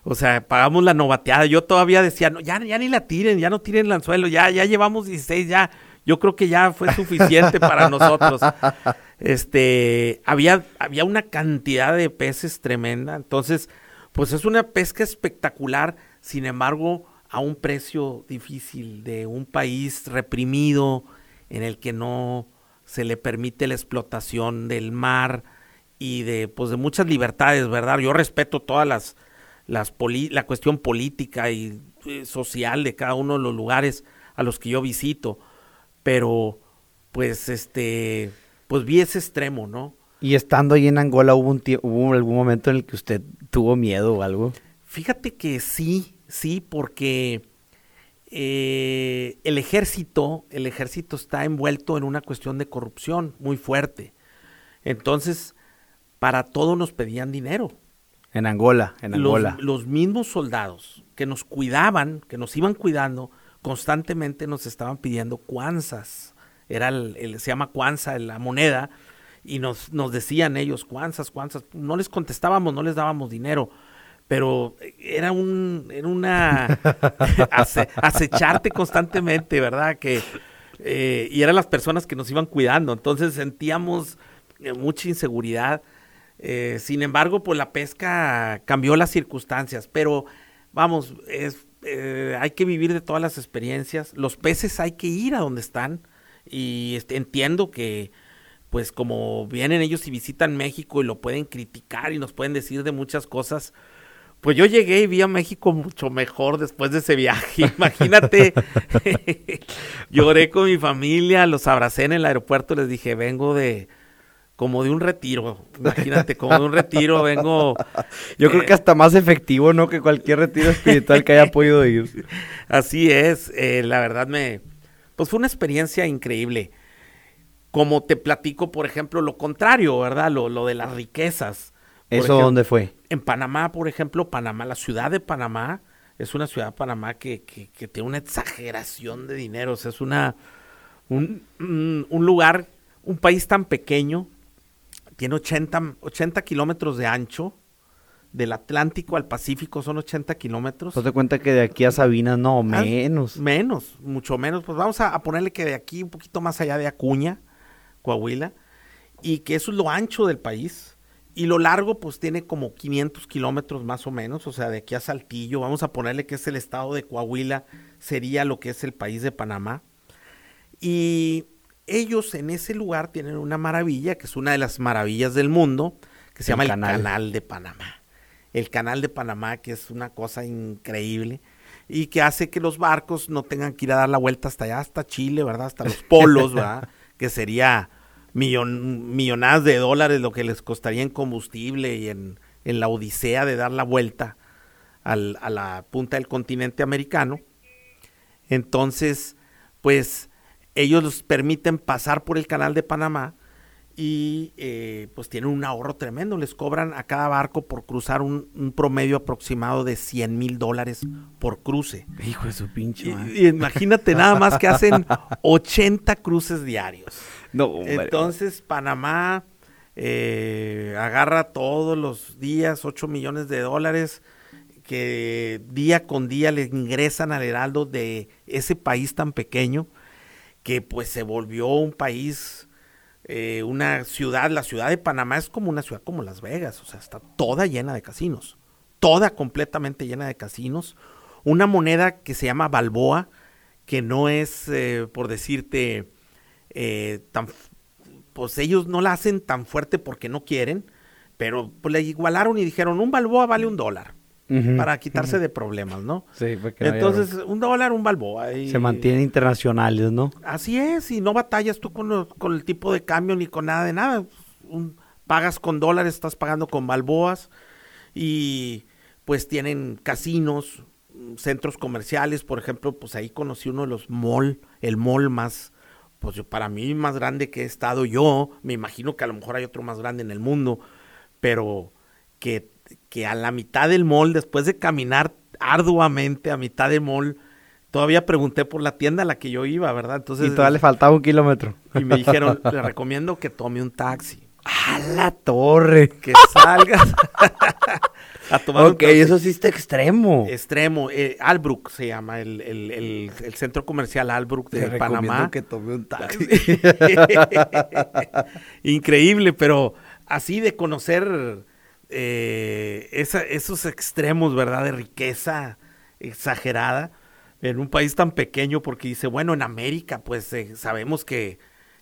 O sea, pagamos la novateada. Yo todavía decía, no, ya, ya ni la tiren, ya no tiren el anzuelo, ya, ya llevamos 16, ya. Yo creo que ya fue suficiente para nosotros. Este, había, había una cantidad de peces tremenda. Entonces, pues es una pesca espectacular. Sin embargo, a un precio difícil de un país reprimido en el que no se le permite la explotación del mar y de pues de muchas libertades, ¿verdad? Yo respeto todas las las la cuestión política y eh, social de cada uno de los lugares a los que yo visito, pero pues este pues vi ese extremo, ¿no? Y estando ahí en Angola hubo un hubo algún momento en el que usted tuvo miedo o algo. Fíjate que sí, sí, porque eh, el ejército, el ejército está envuelto en una cuestión de corrupción muy fuerte. Entonces, para todo nos pedían dinero. En Angola, en Angola. Los, mismos soldados que nos cuidaban, que nos iban cuidando, constantemente nos estaban pidiendo cuanzas era el, se llama Kwanza, la moneda, y nos, nos decían ellos, Kwanzas, Kwanzas, no les contestábamos, no les dábamos dinero, pero era un, era una, acecharte constantemente, ¿verdad? Que, eh, y eran las personas que nos iban cuidando, entonces sentíamos eh, mucha inseguridad, eh, sin embargo, pues la pesca cambió las circunstancias, pero vamos, es, hay que vivir de todas las experiencias, los peces hay que ir a donde están, y este, entiendo que pues como vienen ellos y visitan México y lo pueden criticar y nos pueden decir de muchas cosas, pues yo llegué y vi a México mucho mejor después de ese viaje. Imagínate, lloré con mi familia, los abracé en el aeropuerto, les dije, vengo de como de un retiro. Imagínate, como de un retiro, vengo. Yo creo que hasta más efectivo, ¿no? Que cualquier retiro espiritual que haya podido ir. Así es, eh, la verdad me, pues fue una experiencia increíble. Como te platico, por ejemplo, lo contrario, ¿verdad? Lo, lo de las riquezas. ¿Eso dónde fue? En Panamá, por ejemplo, Panamá, la ciudad de Panamá, es una ciudad de Panamá que, que, tiene una exageración de dinero. O sea, es una, un, un, lugar, un país tan pequeño, tiene 80, 80 kilómetros de ancho, del Atlántico al Pacífico son 80 kilómetros. ¿No te cuenta que de aquí a Sabina no, ah, menos? menos, mucho menos. Pues vamos a, ponerle que de aquí un poquito más allá de Acuña, Coahuila, y que eso es lo ancho del país. Y lo largo, pues tiene como 500 kilómetros más o menos, o sea, de aquí a Saltillo, vamos a ponerle que es el estado de Coahuila, sería lo que es el país de Panamá. Y ellos en ese lugar tienen una maravilla, que es una de las maravillas del mundo, que se llama el Canal de Panamá el canal de Panamá, que es una cosa increíble y que hace que los barcos no tengan que ir a dar la vuelta hasta allá, hasta Chile, ¿verdad? Hasta los polos, ¿verdad? que sería millon, millonadas de dólares lo que les costaría en combustible y en, en la odisea de dar la vuelta al, a la punta del continente americano. Entonces, pues ellos los permiten pasar por el canal de Panamá y eh, pues tienen un ahorro tremendo. Les cobran a cada barco por cruzar un, promedio aproximado de 100 mil dólares por cruce. Hijo de su pinche. Y, imagínate nada más que hacen 80 cruces diarios. Entonces Panamá eh, agarra todos los días 8 millones de dólares que día con día le ingresan al heraldo de ese país tan pequeño que pues se volvió un país eh, una ciudad, la ciudad de Panamá es como una ciudad como Las Vegas, o sea, está toda llena de casinos, toda completamente llena de casinos. Una moneda que se llama Balboa, que no es, eh, por decirte, eh, tan, pues ellos no la hacen tan fuerte porque no quieren, pero pues la igualaron y dijeron, un Balboa vale un dólar para quitarse de problemas, ¿no? Sí, porque Entonces, un dólar, un balboa. Y, Se mantienen internacionales, ¿no? Así es, y no batallas tú con, con el tipo de cambio ni con nada de nada. Un, pagas con dólares, estás pagando con balboas y pues tienen casinos, centros comerciales, por ejemplo, pues ahí conocí uno de los mall, el mall más, pues yo, para mí más grande que he estado yo, me imagino que a lo mejor hay otro más grande en el mundo, pero que que a la mitad del mall, después de caminar arduamente a mitad del mall, todavía pregunté por la tienda a la que yo iba, ¿verdad? Entonces, y todavía le faltaba un kilómetro. Y me dijeron, le recomiendo que tome un taxi. ¡A la torre! Que salgas a tomar Ok, eso sí está extremo. Extremo. Eh, Albrook se llama, el, el, el, centro comercial Albrook de Te Panamá. que tome un taxi. Increíble, pero así de conocer eh, esos extremos, ¿verdad? De riqueza exagerada en un país tan pequeño, porque dice, bueno, en América, pues eh, sabemos que,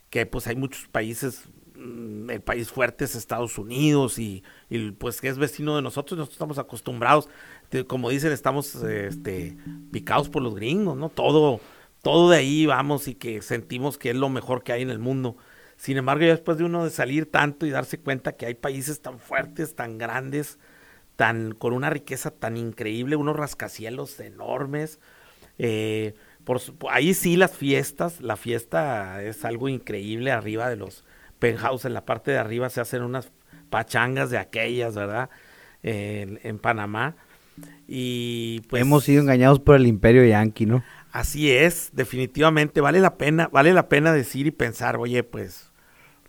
que pues hay muchos países, el país fuerte es Estados Unidos y, pues que es vecino de nosotros, nosotros estamos acostumbrados, como dicen, estamos este, picados por los gringos, ¿no? Todo, todo de ahí vamos y que sentimos que es lo mejor que hay en el mundo. Sin embargo, ya después de uno de salir tanto y darse cuenta que hay países tan fuertes, tan grandes, tan con una riqueza tan increíble, unos rascacielos enormes. Eh, por, ahí sí las fiestas, la fiesta es algo increíble arriba de los penthouse, en la parte de arriba se hacen unas pachangas de aquellas, ¿verdad? en Panamá. Y pues hemos sido engañados por el imperio yanqui, ¿no? Así es, definitivamente vale la pena, vale la pena decir y pensar, oye, pues,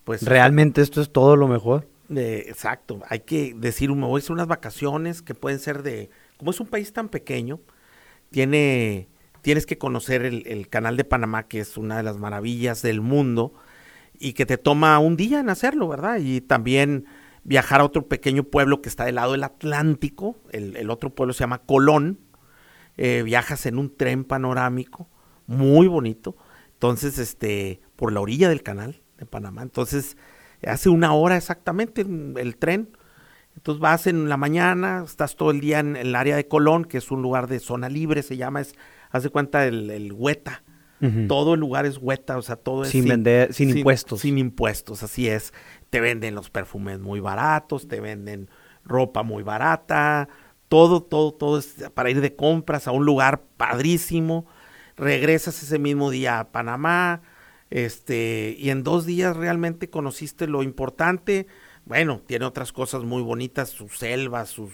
pues realmente esto es todo lo mejor. exacto, hay que decir, me voy a hacer unas vacaciones que pueden ser de, como es un país tan pequeño, tiene, tienes que conocer el, el canal de Panamá, que es una de las maravillas del mundo, y que te toma un día en hacerlo, ¿verdad? Y también viajar a otro pequeño pueblo que está del lado del Atlántico, el, otro pueblo se llama Colón, eh, viajas en un tren panorámico muy bonito, entonces, este, por la orilla del canal de Panamá, entonces, hace una hora exactamente el tren, entonces vas en la mañana, estás todo el día en, el área de Colón, que es un lugar de zona libre, se llama, es, hace cuenta el Hueta, todo el lugar es Hueta, o sea, todo es sin, vender, sin, impuestos. Sin impuestos, así es. Te venden los perfumes muy baratos, te venden ropa muy barata, todo, todo, todo es para ir de compras a un lugar padrísimo. Regresas ese mismo día a Panamá, este, y en dos días realmente conociste lo importante. Bueno, tiene otras cosas muy bonitas, sus selvas, sus,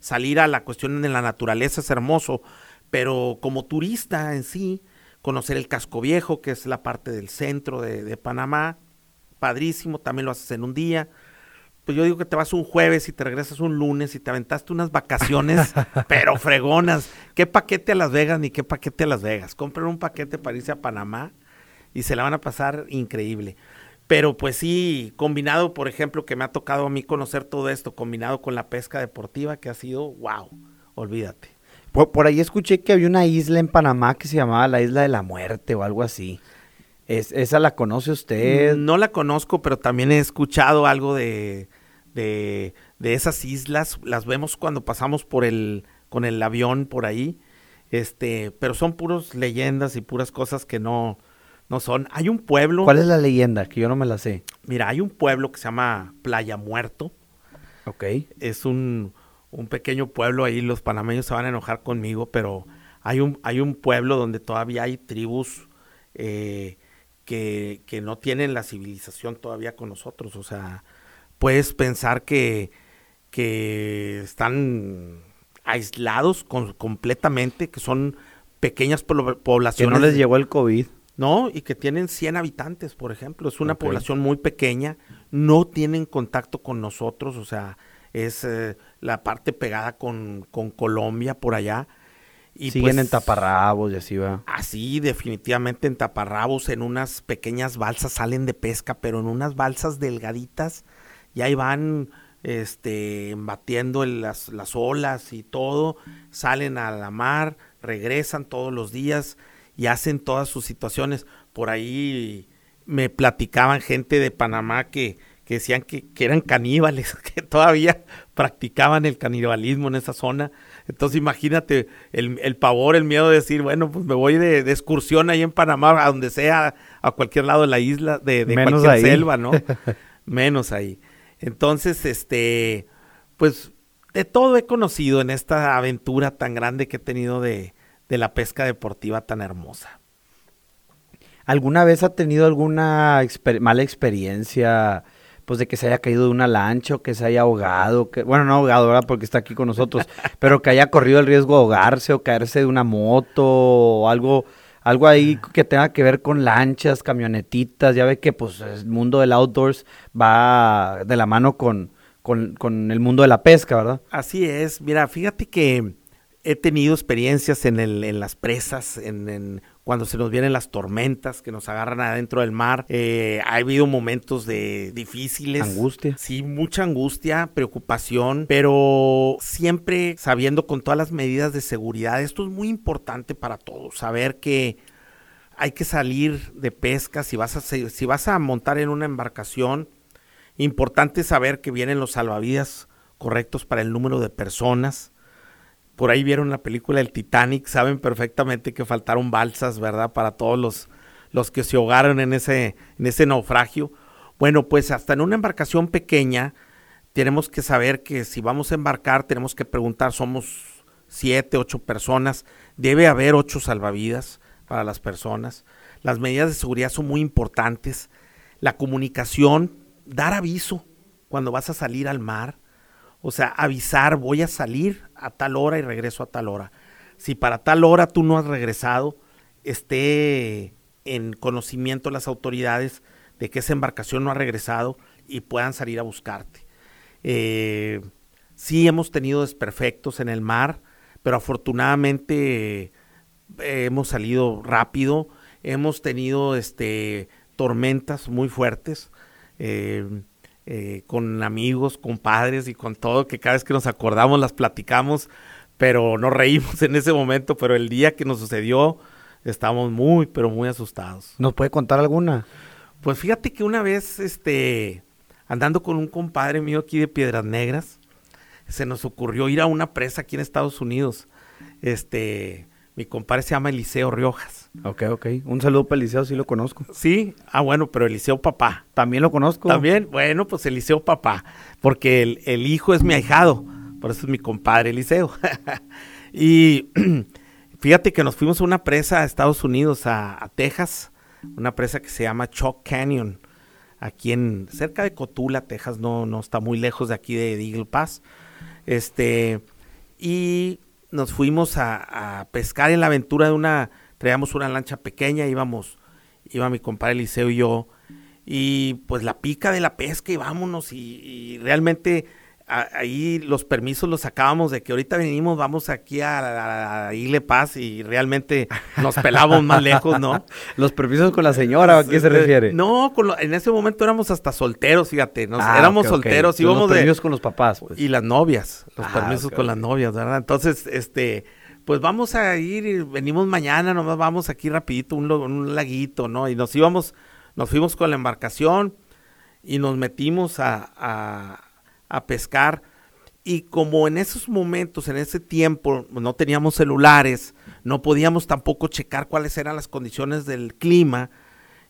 salir a la cuestión de la naturaleza es hermoso, pero como turista en sí, conocer el casco viejo, que es la parte del centro de, de Panamá, padrísimo, también lo haces en un día pues yo digo que te vas un jueves y te regresas un lunes y te aventaste unas vacaciones, pero fregonas. ¿Qué paquete a Las Vegas ni qué paquete a Las Vegas? Compren un paquete para irse a Panamá y se la van a pasar increíble. Pero pues sí, combinado, por ejemplo, que me ha tocado a mí conocer todo esto, combinado con la pesca deportiva, que ha sido, wow, olvídate. Por, ahí escuché que había una isla en Panamá que se llamaba la Isla de la Muerte o algo así. Es, ¿Esa la conoce usted? No la conozco, pero también he escuchado algo de, de, esas islas. Las vemos cuando pasamos por el, con el avión por ahí. Este, pero son puros leyendas y puras cosas que no, no son. Hay un pueblo. ¿Cuál es la leyenda? Que yo no me la sé. Mira, hay un pueblo que se llama Playa Muerto. Ok. Es un, un pequeño pueblo ahí. Los panameños se van a enojar conmigo, pero hay un, hay un pueblo donde todavía hay tribus eh, que, que no tienen la civilización todavía con nosotros. O sea, puedes pensar que, que están aislados completamente, que son pequeñas poblaciones. Que no les llegó el COVID. No, y que tienen 100 habitantes, por ejemplo. Es una población muy pequeña, no tienen contacto con nosotros, o sea, es eh, la parte pegada con, con Colombia por allá y Siguen en pues, taparrabos y así va. Así, definitivamente en taparrabos, en unas pequeñas balsas salen de pesca, pero en unas balsas delgaditas, y ahí van este, batiendo las, las olas y todo, salen a la mar, regresan todos los días y hacen todas sus situaciones. Por ahí me platicaban gente de Panamá que, que decían que, que eran caníbales, que todavía practicaban el canibalismo en esa zona entonces imagínate el, el, pavor, el miedo de decir, bueno, pues me voy de, excursión ahí en Panamá, a donde sea, a cualquier lado de la isla, de, de cualquier selva, ¿no? Menos ahí. Entonces, este, pues de todo he conocido en esta aventura tan grande que he tenido de, de la pesca deportiva tan hermosa. ¿Alguna vez ha tenido alguna mala experiencia pues de que se haya caído de una lancha o que se haya ahogado, que, bueno, no ahogado, ¿verdad? Porque está aquí con nosotros, pero que haya corrido el riesgo de ahogarse o caerse de una moto o algo, algo ahí que tenga que ver con lanchas, camionetitas, ya ve que pues el mundo del outdoors va de la mano con, con, con el mundo de la pesca, ¿verdad? Así es, mira, fíjate que he tenido experiencias en, el, en las presas, en, en cuando se nos vienen las tormentas que nos agarran adentro del mar. Eh, ha habido momentos de difíciles. Angustia. Sí, mucha angustia, preocupación, pero siempre sabiendo con todas las medidas de seguridad. Esto es muy importante para todos, saber que hay que salir de pesca si vas a, si vas a montar en una embarcación. Importante saber que vienen los salvavidas correctos para el número de personas por ahí vieron la película El Titanic, saben perfectamente que faltaron balsas, ¿verdad? Para todos los, los que se ahogaron en ese, en ese naufragio. Bueno, pues hasta en una embarcación pequeña tenemos que saber que si vamos a embarcar tenemos que preguntar, somos siete, ocho personas, debe haber ocho salvavidas para las personas. Las medidas de seguridad son muy importantes. La comunicación, dar aviso cuando vas a salir al mar, o sea, avisar, voy a salir a tal hora y regreso a tal hora. Si para tal hora tú no has regresado, esté en conocimiento las autoridades de que esa embarcación no ha regresado y puedan salir a buscarte. Eh, sí hemos tenido desperfectos en el mar, pero afortunadamente eh, hemos salido rápido, hemos tenido este, tormentas muy fuertes. Eh, con amigos, con padres y con todo, que cada vez que nos acordamos las platicamos, pero nos reímos en ese momento, pero el día que nos sucedió estábamos muy, pero muy asustados. ¿Nos puede contar alguna? Pues fíjate que una vez, este, andando con un compadre mío aquí de Piedras Negras, se nos ocurrió ir a una presa aquí en Estados Unidos. Este, mi compadre se llama Eliseo Riojas. Ok, ok. Un saludo para Eliseo, sí lo conozco. Sí, ah, bueno, pero Eliseo papá. También lo conozco. También, bueno, pues Eliseo papá, porque el, el hijo es mi ahijado, por eso es mi compadre Eliseo. y fíjate que nos fuimos a una presa a Estados Unidos, a, a Texas, una presa que se llama Chalk Canyon, aquí en cerca de Cotula, Texas, no, no está muy lejos de aquí de Eagle Pass. Este, y nos fuimos a, pescar en la aventura de una, traíamos una lancha pequeña, íbamos, iba mi compadre Eliseo y yo, y pues la pica de la pesca y vámonos, y realmente ahí los permisos los sacábamos de que ahorita venimos, vamos aquí a, a, Ile Paz y realmente nos pelamos más lejos, ¿no? Los permisos con la señora, ¿a qué se refiere? No, en ese momento éramos hasta solteros, fíjate, nos, ah, éramos solteros, y íbamos los permisos con los papás, pues. Y las novias, los ah, permisos con las novias, ¿verdad? Entonces, este, pues vamos a ir, y venimos mañana, nomás vamos aquí rapidito, un, un laguito, ¿no? Y nos íbamos, nos fuimos con la embarcación y nos metimos a a pescar. Y como en esos momentos, en ese tiempo, no teníamos celulares, no podíamos tampoco checar cuáles eran las condiciones del clima,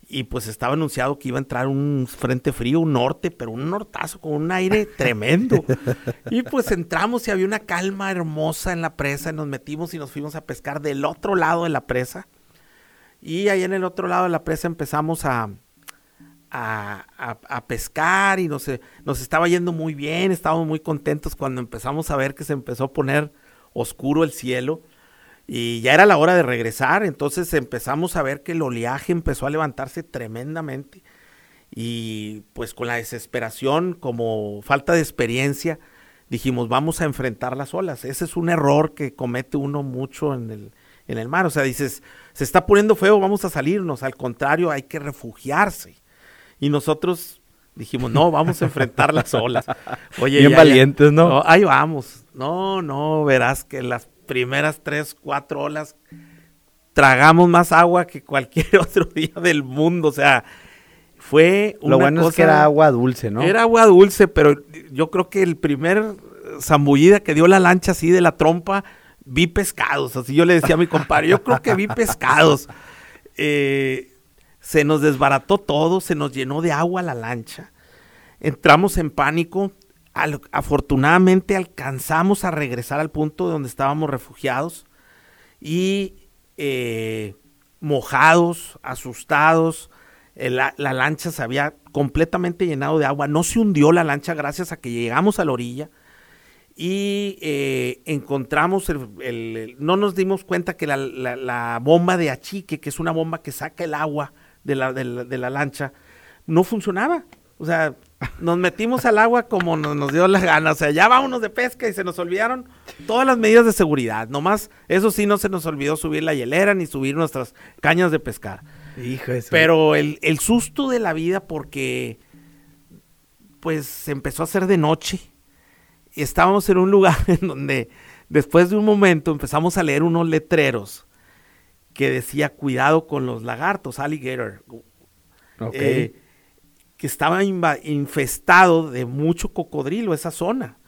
y pues estaba anunciado que iba a entrar un frente frío, un norte, pero un nortazo con un aire tremendo. Y pues entramos y había una calma hermosa en la presa, y nos metimos y nos fuimos a pescar del otro lado de la presa. Y ahí en el otro lado de la presa empezamos a, a, pescar y nos, nos estaba yendo muy bien, estábamos muy contentos cuando empezamos a ver que se empezó a poner oscuro el cielo y ya era la hora de regresar, entonces empezamos a ver que el oleaje empezó a levantarse tremendamente y pues con la desesperación, como falta de experiencia, dijimos vamos a enfrentar las olas. Ese es un error que comete uno mucho en el, en el mar, o sea, dices, se está poniendo feo, vamos a salirnos, al contrario, hay que refugiarse. Y nosotros dijimos, no, vamos a enfrentar las olas. Oye, Bien valientes, ¿no? Ahí vamos. No, no, verás que las primeras tres, cuatro olas tragamos más agua que cualquier otro día del mundo. O sea, fue una Lo bueno es que era agua dulce, ¿no? Era agua dulce, pero yo creo que el primer zambullida que dio la lancha así de la trompa, vi pescados. Así yo le decía a mi compadre, yo creo que vi pescados. Eh, se nos desbarató todo, se nos llenó de agua la lancha. Entramos en pánico. afortunadamente alcanzamos a regresar al punto donde estábamos refugiados y eh, mojados, asustados. Eh, la, lancha se había completamente llenado de agua. No se hundió la lancha gracias a que llegamos a la orilla y eh, encontramos, el, no nos dimos cuenta que la, la, bomba de achique, que es una bomba que saca el agua de la, de la, lancha, no funcionaba. O sea, nos metimos al agua como nos, dio la gana. O sea, ya vámonos de pesca y se nos olvidaron todas las medidas de seguridad. Nomás, eso sí, no se nos olvidó subir la hielera ni subir nuestras cañas de pescar. Hijo Pero el, el, susto de la vida porque, pues, se empezó a hacer de noche. Y estábamos en un lugar en donde, después de un momento, empezamos a leer unos letreros que decía cuidado con los lagartos, alligator. Eh, que estaba infestado de mucho cocodrilo esa zona.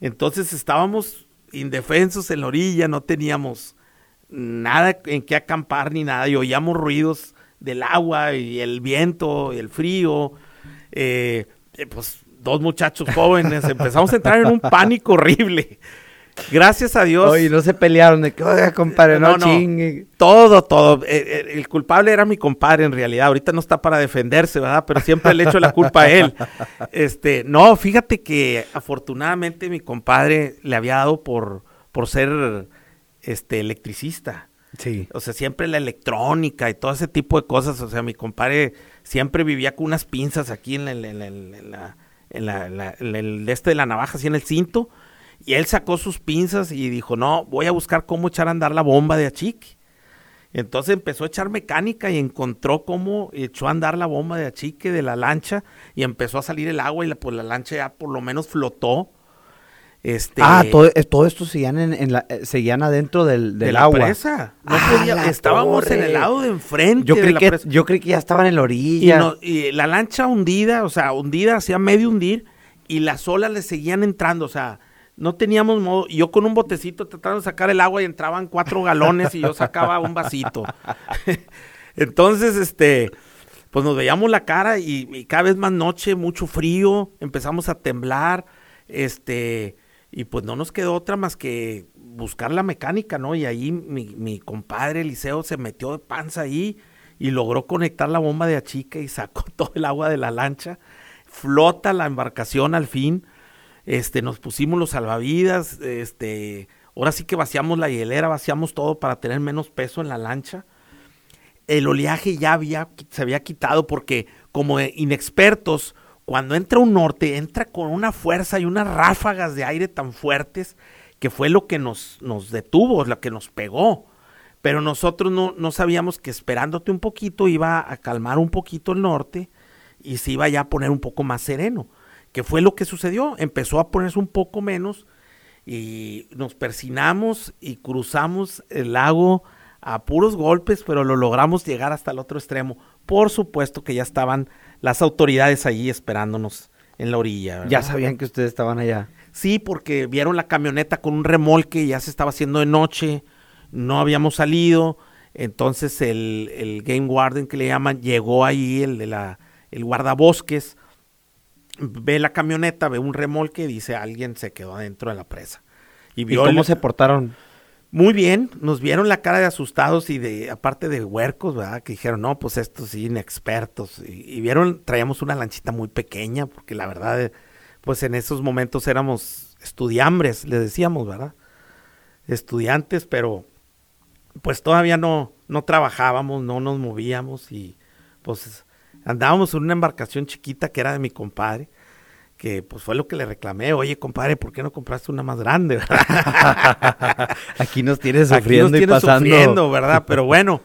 Entonces estábamos indefensos en la orilla, no teníamos nada en qué acampar ni nada, y oíamos ruidos del agua y el viento y el frío. Eh, eh, pues dos muchachos jóvenes empezamos a entrar en un pánico horrible. Gracias a Dios. Oye, no se pelearon de que, oiga, compadre, no, chingue. Todo, todo. Eh, eh, el, culpable era mi compadre en realidad. Ahorita no está para defenderse, ¿verdad? Pero siempre le echo la culpa a él. Este, no, fíjate que afortunadamente mi compadre le había dado por, por ser este electricista. Sí. O sea, siempre la electrónica y todo ese tipo de cosas. O sea, mi compadre siempre vivía con unas pinzas aquí en, el, en, la, en, la, en el este de la navaja, así en el cinto. Y él sacó sus pinzas y dijo, no, voy a buscar cómo echar a andar la bomba de achique. Entonces empezó a echar mecánica y encontró cómo echó a andar la bomba de achique de la lancha y empezó a salir el agua y la, pues la lancha ya por lo menos flotó. Este, ah, todo, eh, todo esto seguían, en, la, eh, seguían adentro del, del de la agua. Presa. No ah, estábamos en el lado de enfrente. Yo creí, que, yo creí que ya estaban en la orilla. Y, y, la lancha hundida, o sea, hundida, hacía medio hundir y las olas le seguían entrando, o sea, no teníamos modo. Yo con un botecito tratando de sacar el agua y entraban cuatro galones y yo sacaba un vasito. Entonces, este, pues nos veíamos la cara y, cada vez más noche, mucho frío, empezamos a temblar, este, y pues no nos quedó otra más que buscar la mecánica, ¿no? Y ahí mi, mi compadre Eliseo se metió de panza ahí y logró conectar la bomba de achique y sacó todo el agua de la lancha. Flota la embarcación al fin este, nos pusimos los salvavidas, este, ahora sí que vaciamos la hielera, vaciamos todo para tener menos peso en la lancha. El oleaje ya había, se había quitado porque como inexpertos, cuando entra un norte, entra con una fuerza y unas ráfagas de aire tan fuertes que fue lo que nos, nos detuvo, lo que nos pegó. Pero nosotros no, no sabíamos que esperándote un poquito iba a calmar un poquito el norte y se iba ya a poner un poco más sereno que fue lo que sucedió. Empezó a ponerse un poco menos y nos persinamos y cruzamos el lago a puros golpes, pero lo logramos llegar hasta el otro extremo. Por supuesto que ya estaban las autoridades allí esperándonos en la orilla. Ya sabían que ustedes estaban allá. Sí, porque vieron la camioneta con un remolque, ya se estaba haciendo de noche, no habíamos salido, entonces el, el Game Warden que le llaman llegó ahí, el de la, el guardabosques, ve la camioneta, ve un remolque y dice alguien se quedó adentro de la presa. ¿Y, vio cómo se portaron? Muy bien, nos vieron la cara de asustados y de, aparte de huercos, ¿verdad? Que dijeron, no, pues estos sí, inexpertos. Y, vieron, traíamos una lanchita muy pequeña, porque la verdad, pues en esos momentos éramos estudiambres, le decíamos, ¿verdad? Estudiantes, pero pues todavía no, no trabajábamos, no nos movíamos y pues andábamos en una embarcación chiquita que era de mi compadre, que pues fue lo que le reclamé, oye compadre, ¿por qué no compraste una más grande? Aquí nos tienes sufriendo y pasando. sufriendo, ¿verdad? Pero bueno,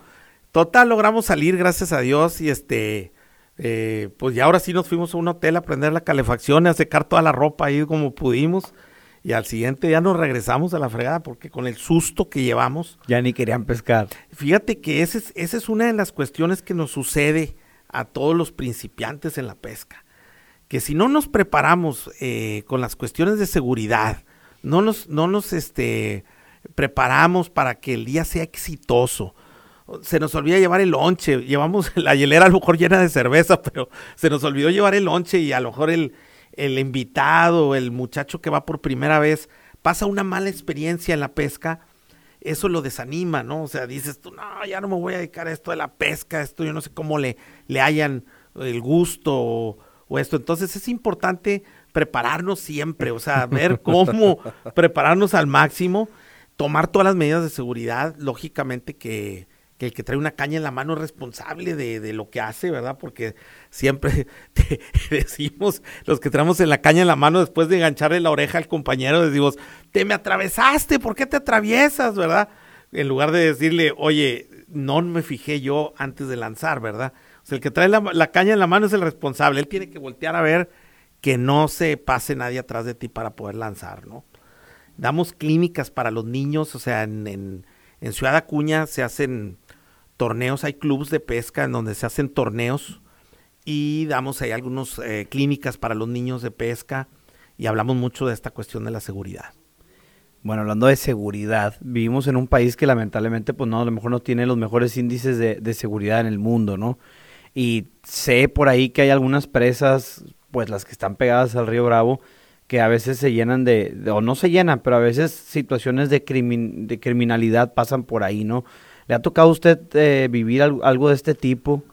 total, logramos salir, gracias a Dios, y este, eh, pues ya ahora sí nos fuimos a un hotel a prender la calefacción, a secar toda la ropa ahí como pudimos. Y al siguiente día nos regresamos a la fregada porque con el susto que llevamos. Ya ni querían pescar. Fíjate que ese es, esa es una de las cuestiones que nos sucede a todos los principiantes en la pesca, que si no nos preparamos eh, con las cuestiones de seguridad, no nos, no nos este, preparamos para que el día sea exitoso, se nos olvida llevar el lonche, llevamos la hielera a lo mejor llena de cerveza, pero se nos olvidó llevar el lonche y a lo mejor el, el invitado, el muchacho que va por primera vez, pasa una mala experiencia en la pesca, eso lo desanima, ¿no? O sea, dices tú, no, ya no me voy a dedicar a esto de la pesca, esto yo no sé cómo le, le hayan el gusto o, esto. Entonces es importante prepararnos siempre, o sea, ver cómo prepararnos al máximo, tomar todas las medidas de seguridad, lógicamente que que el que trae una caña en la mano es responsable de, lo que hace, ¿verdad? Porque siempre te decimos, los que traemos en la caña en la mano, después de engancharle la oreja al compañero, decimos, te me atravesaste, ¿por qué te atraviesas, verdad? En lugar de decirle, oye, no me fijé yo antes de lanzar, ¿verdad? O sea, el que trae la, la caña en la mano es el responsable, él tiene que voltear a ver que no se pase nadie atrás de ti para poder lanzar, ¿no? Damos clínicas para los niños, o sea, en, en, en Ciudad Acuña se hacen torneos, hay clubes de pesca en donde se hacen torneos y damos ahí algunas eh, clínicas para los niños de pesca y hablamos mucho de esta cuestión de la seguridad. Bueno, hablando de seguridad, vivimos en un país que lamentablemente, pues no, a lo mejor no tiene los mejores índices de, seguridad en el mundo, ¿no? Y sé por ahí que hay algunas presas, pues las que están pegadas al río Bravo, que a veces se llenan de, o no se llenan, pero a veces situaciones de, de criminalidad pasan por ahí, ¿no? ¿Le ha tocado a usted eh, vivir algo, de este tipo?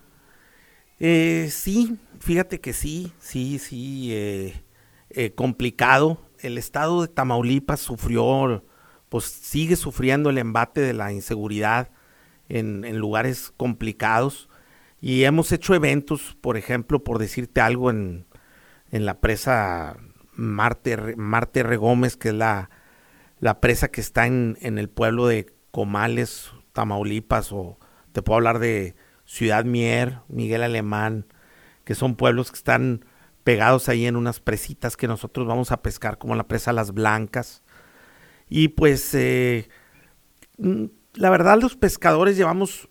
Eh, sí, fíjate que sí, sí, sí, eh, complicado. El estado de Tamaulipas sufrió, pues sigue sufriendo el embate de la inseguridad. en, lugares complicados. Y hemos hecho eventos, por ejemplo, por decirte algo, en, la presa Marte, Marte R. Gómez, que es la, la presa que está en, en, el pueblo de Comales, Tamaulipas, o te puedo hablar de Ciudad Mier, Miguel Alemán, que son pueblos que están pegados ahí en unas presitas que nosotros vamos a pescar, como la presa Las Blancas. Y pues, eh, mm, la verdad, los pescadores llevamos,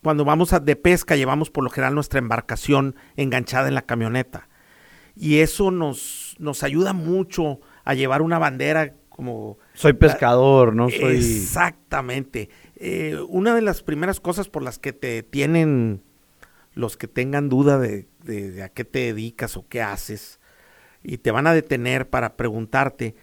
cuando vamos a, de pesca, llevamos por lo general nuestra embarcación enganchada en la camioneta. Y eso nos, nos ayuda mucho a llevar una bandera como... Soy pescador, no soy... Exactamente. Eh, una de las primeras cosas por las que te tienen los que tengan duda de, a qué te dedicas o qué haces y te van a detener para preguntarte,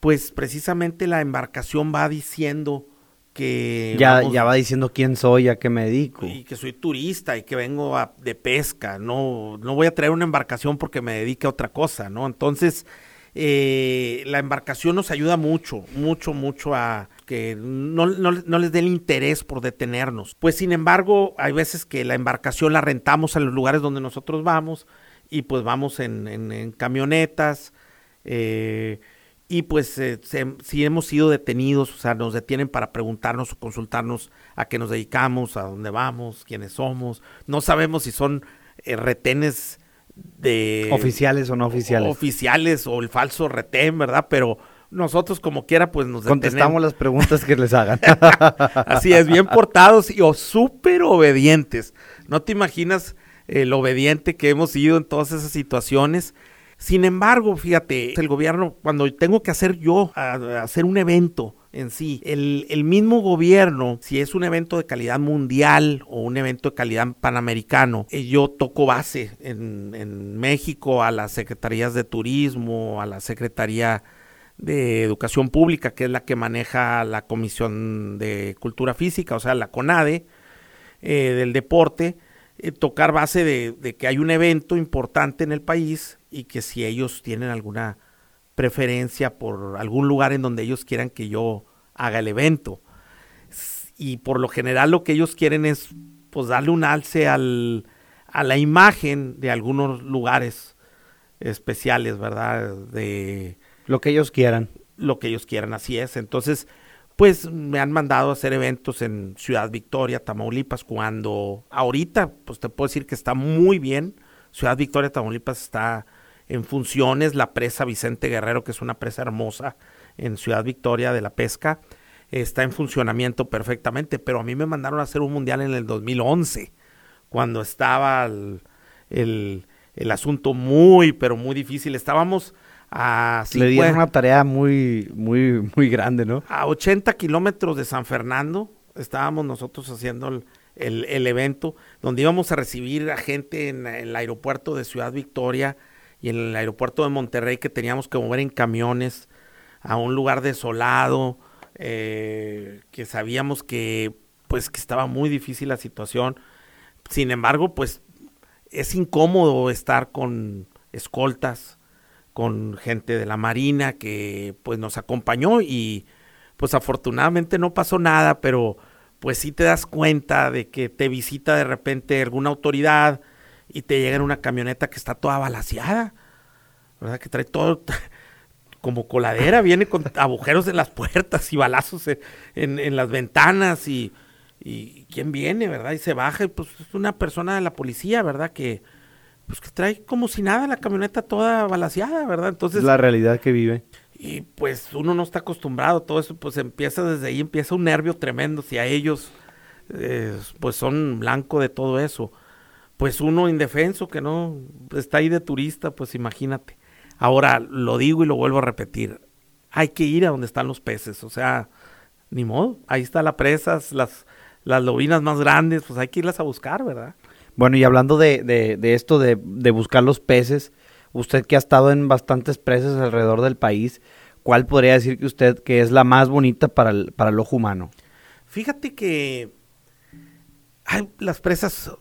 pues precisamente la embarcación va diciendo que... Ya, ya va diciendo quién soy, a qué me dedico. Y que soy turista y que vengo de pesca, no, no voy a traer una embarcación porque me dedique a otra cosa, ¿no? Entonces, eh, la embarcación nos ayuda mucho, mucho, mucho a, que no, les dé el interés por detenernos. Pues sin embargo, hay veces que la embarcación la rentamos en los lugares donde nosotros vamos y pues vamos en, camionetas. Eh, y pues eh, si hemos sido detenidos, o sea, nos detienen para preguntarnos o consultarnos a qué nos dedicamos, a dónde vamos, quiénes somos. No sabemos si son eh, retenes de... Oficiales o no oficiales. Oficiales o el falso retén, ¿verdad? Pero nosotros como quiera pues nos contestamos las preguntas que les hagan. Así es, bien portados y o súper obedientes. No te imaginas el obediente que hemos sido en todas esas situaciones. Sin embargo, fíjate, el gobierno, cuando tengo que hacer yo, hacer un evento en sí, el, el, mismo gobierno, si es un evento de calidad mundial o un evento de calidad panamericano, eh, yo toco base en, en México a las secretarías de turismo, a la secretaría de Educación Pública, que es la que maneja la Comisión de Cultura Física, o sea, la CONADE, eh, del deporte, eh, tocar base de, que hay un evento importante en el país y que si ellos tienen alguna preferencia por algún lugar en donde ellos quieran que yo haga el evento. Y por lo general lo que ellos quieren es pues darle un alce al, a la imagen de algunos lugares especiales, ¿verdad? De, lo que ellos quieran. Lo que ellos quieran, así es. Entonces, pues me han mandado a hacer eventos en Ciudad Victoria, Tamaulipas, cuando ahorita, pues te puedo decir que está muy bien. Ciudad Victoria, Tamaulipas está en funciones. La presa Vicente Guerrero, que es una presa hermosa en Ciudad Victoria de la pesca, está en funcionamiento perfectamente. Pero a mí me mandaron a hacer un mundial en el 2011, cuando estaba el, el, el asunto muy, pero muy difícil. Estábamos le dieron una tarea muy, muy, muy grande, ¿no? A 80 kilómetros de San Fernando estábamos nosotros haciendo el, evento, donde íbamos a recibir a gente en, el aeropuerto de Ciudad Victoria y en el aeropuerto de Monterrey que teníamos que mover en camiones a un lugar desolado, eh, que sabíamos que pues que estaba muy difícil la situación. Sin embargo, pues es incómodo estar con escoltas, con gente de la Marina que pues nos acompañó y pues afortunadamente no pasó nada, pero pues sí te das cuenta de que te visita de repente alguna autoridad y te llega en una camioneta que está toda balaseada, ¿verdad? Que trae todo como coladera, viene con agujeros en las puertas y balazos en, en, las ventanas y, y quién viene, ¿verdad? Y se baja y pues es una persona de la policía, ¿verdad? Que, pues que trae como si nada la camioneta toda balaseada, ¿verdad? Entonces... La realidad que vive. Y pues uno no está acostumbrado a todo eso, pues empieza desde ahí, empieza un nervio tremendo, si a ellos eh, pues son blanco de todo eso. Pues uno indefenso que no está ahí de turista, pues imagínate. Ahora lo digo y lo vuelvo a repetir, hay que ir a donde están los peces, o sea, ni modo, ahí está la presa, las, las lobinas más grandes, pues hay que irlas a buscar, ¿verdad? Bueno, y hablando de, de, esto de, buscar los peces, usted que ha estado en bastantes presas alrededor del país, ¿cuál podría decir que usted que es la más bonita para el, para el ojo humano? Fíjate que las presas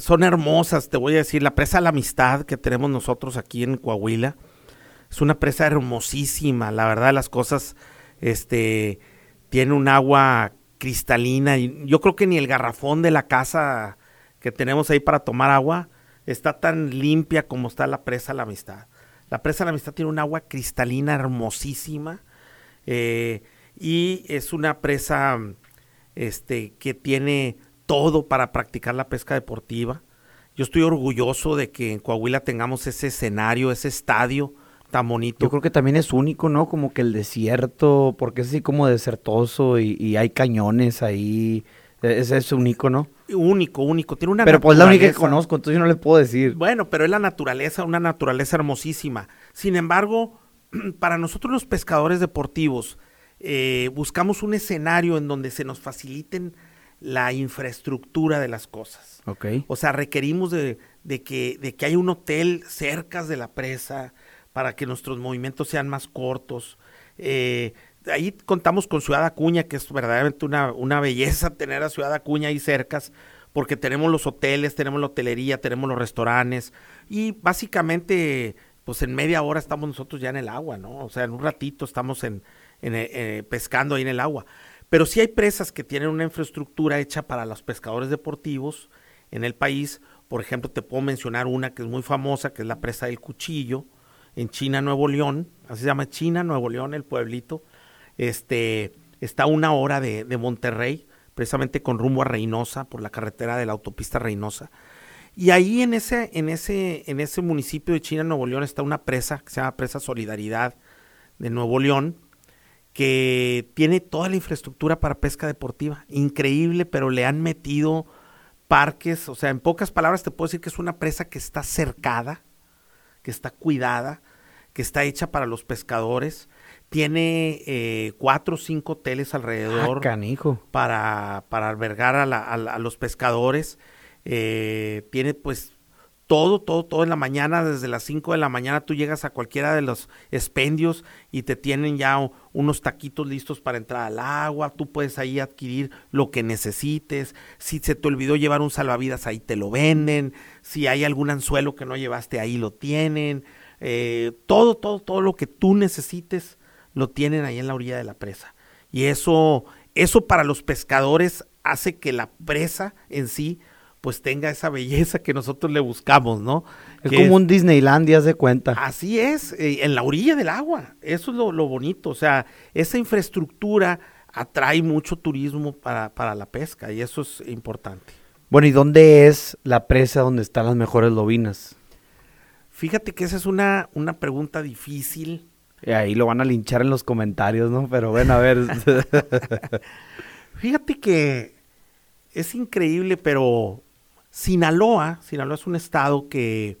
son hermosas, te voy a decir, la presa La Amistad que tenemos nosotros aquí en Coahuila, es una presa hermosísima, la verdad las cosas, este, tiene un agua cristalina. Yo creo que ni el garrafón de la casa que tenemos ahí para tomar agua está tan limpia como está la presa La Amistad. La presa La Amistad tiene un agua cristalina hermosísima eh, y es una presa este, que tiene todo para practicar la pesca deportiva. Yo estoy orgulloso de que en Coahuila tengamos ese escenario, ese estadio tan bonito. Yo creo que también es único, ¿no? Como que el desierto, porque es así como desertoso y, hay cañones ahí. Ese es único, ¿no? Único, único. Tiene una Pero pues la única que conozco, entonces yo no le puedo decir. Bueno, pero es la naturaleza, una naturaleza hermosísima. Sin embargo, para nosotros los pescadores deportivos, eh, buscamos un escenario en donde se nos faciliten la infraestructura de las cosas. Okay. O sea, requerimos de, que, de que haya un hotel cerca de la presa para que nuestros movimientos sean más cortos. Eh, ahí contamos con Ciudad Acuña, que es verdaderamente una, una belleza tener a Ciudad Acuña ahí cercas, porque tenemos los hoteles, tenemos la hotelería, tenemos los restaurantes y básicamente, pues en media hora estamos nosotros ya en el agua, ¿no? O sea, en un ratito estamos en, eh, pescando ahí en el agua. Pero sí hay presas que tienen una infraestructura hecha para los pescadores deportivos en el país. Por ejemplo, te puedo mencionar una que es muy famosa, que es la presa del Cuchillo, en China, Nuevo León. Así se llama China, Nuevo León, el pueblito. Este, está a una hora de, de Monterrey, precisamente con rumbo a Reynosa, por la carretera de la autopista Reynosa. Y ahí en ese, en ese, en ese municipio de China, Nuevo León, está una presa que se llama Presa Solidaridad de Nuevo León, que tiene toda la infraestructura para pesca deportiva. Increíble, pero le han metido parques, o sea, en pocas palabras te puedo decir que es una presa que está cercada, que está cuidada, que está hecha para los pescadores. Tiene eh, cuatro o cinco hoteles alrededor ah, Para, para albergar a, a, los pescadores. Eh, tiene pues todo, todo, todo en la mañana, desde las 5 de la mañana tú llegas a cualquiera de los expendios y te tienen ya unos taquitos listos para entrar al agua, tú puedes ahí adquirir lo que necesites, si se te olvidó llevar un salvavidas ahí te lo venden, si hay algún anzuelo que no llevaste ahí lo tienen, eh, todo, todo, todo lo que tú necesites lo tienen ahí en la orilla de la presa. Y eso, eso para los pescadores hace que la presa en sí pues tenga esa belleza que nosotros le buscamos, ¿no? Es como un Disneylandia, de cuenta. Así es, eh, en la orilla del agua, eso es lo, bonito, o sea, esa infraestructura atrae mucho turismo para, para la pesca y eso es importante. Bueno, ¿y dónde es la presa donde están las mejores lobinas? Fíjate que esa es una, una pregunta difícil. Y ahí lo van a linchar en los comentarios, ¿no? Pero bueno, a ver. Fíjate que es increíble, pero Sinaloa, Sinaloa es un estado que,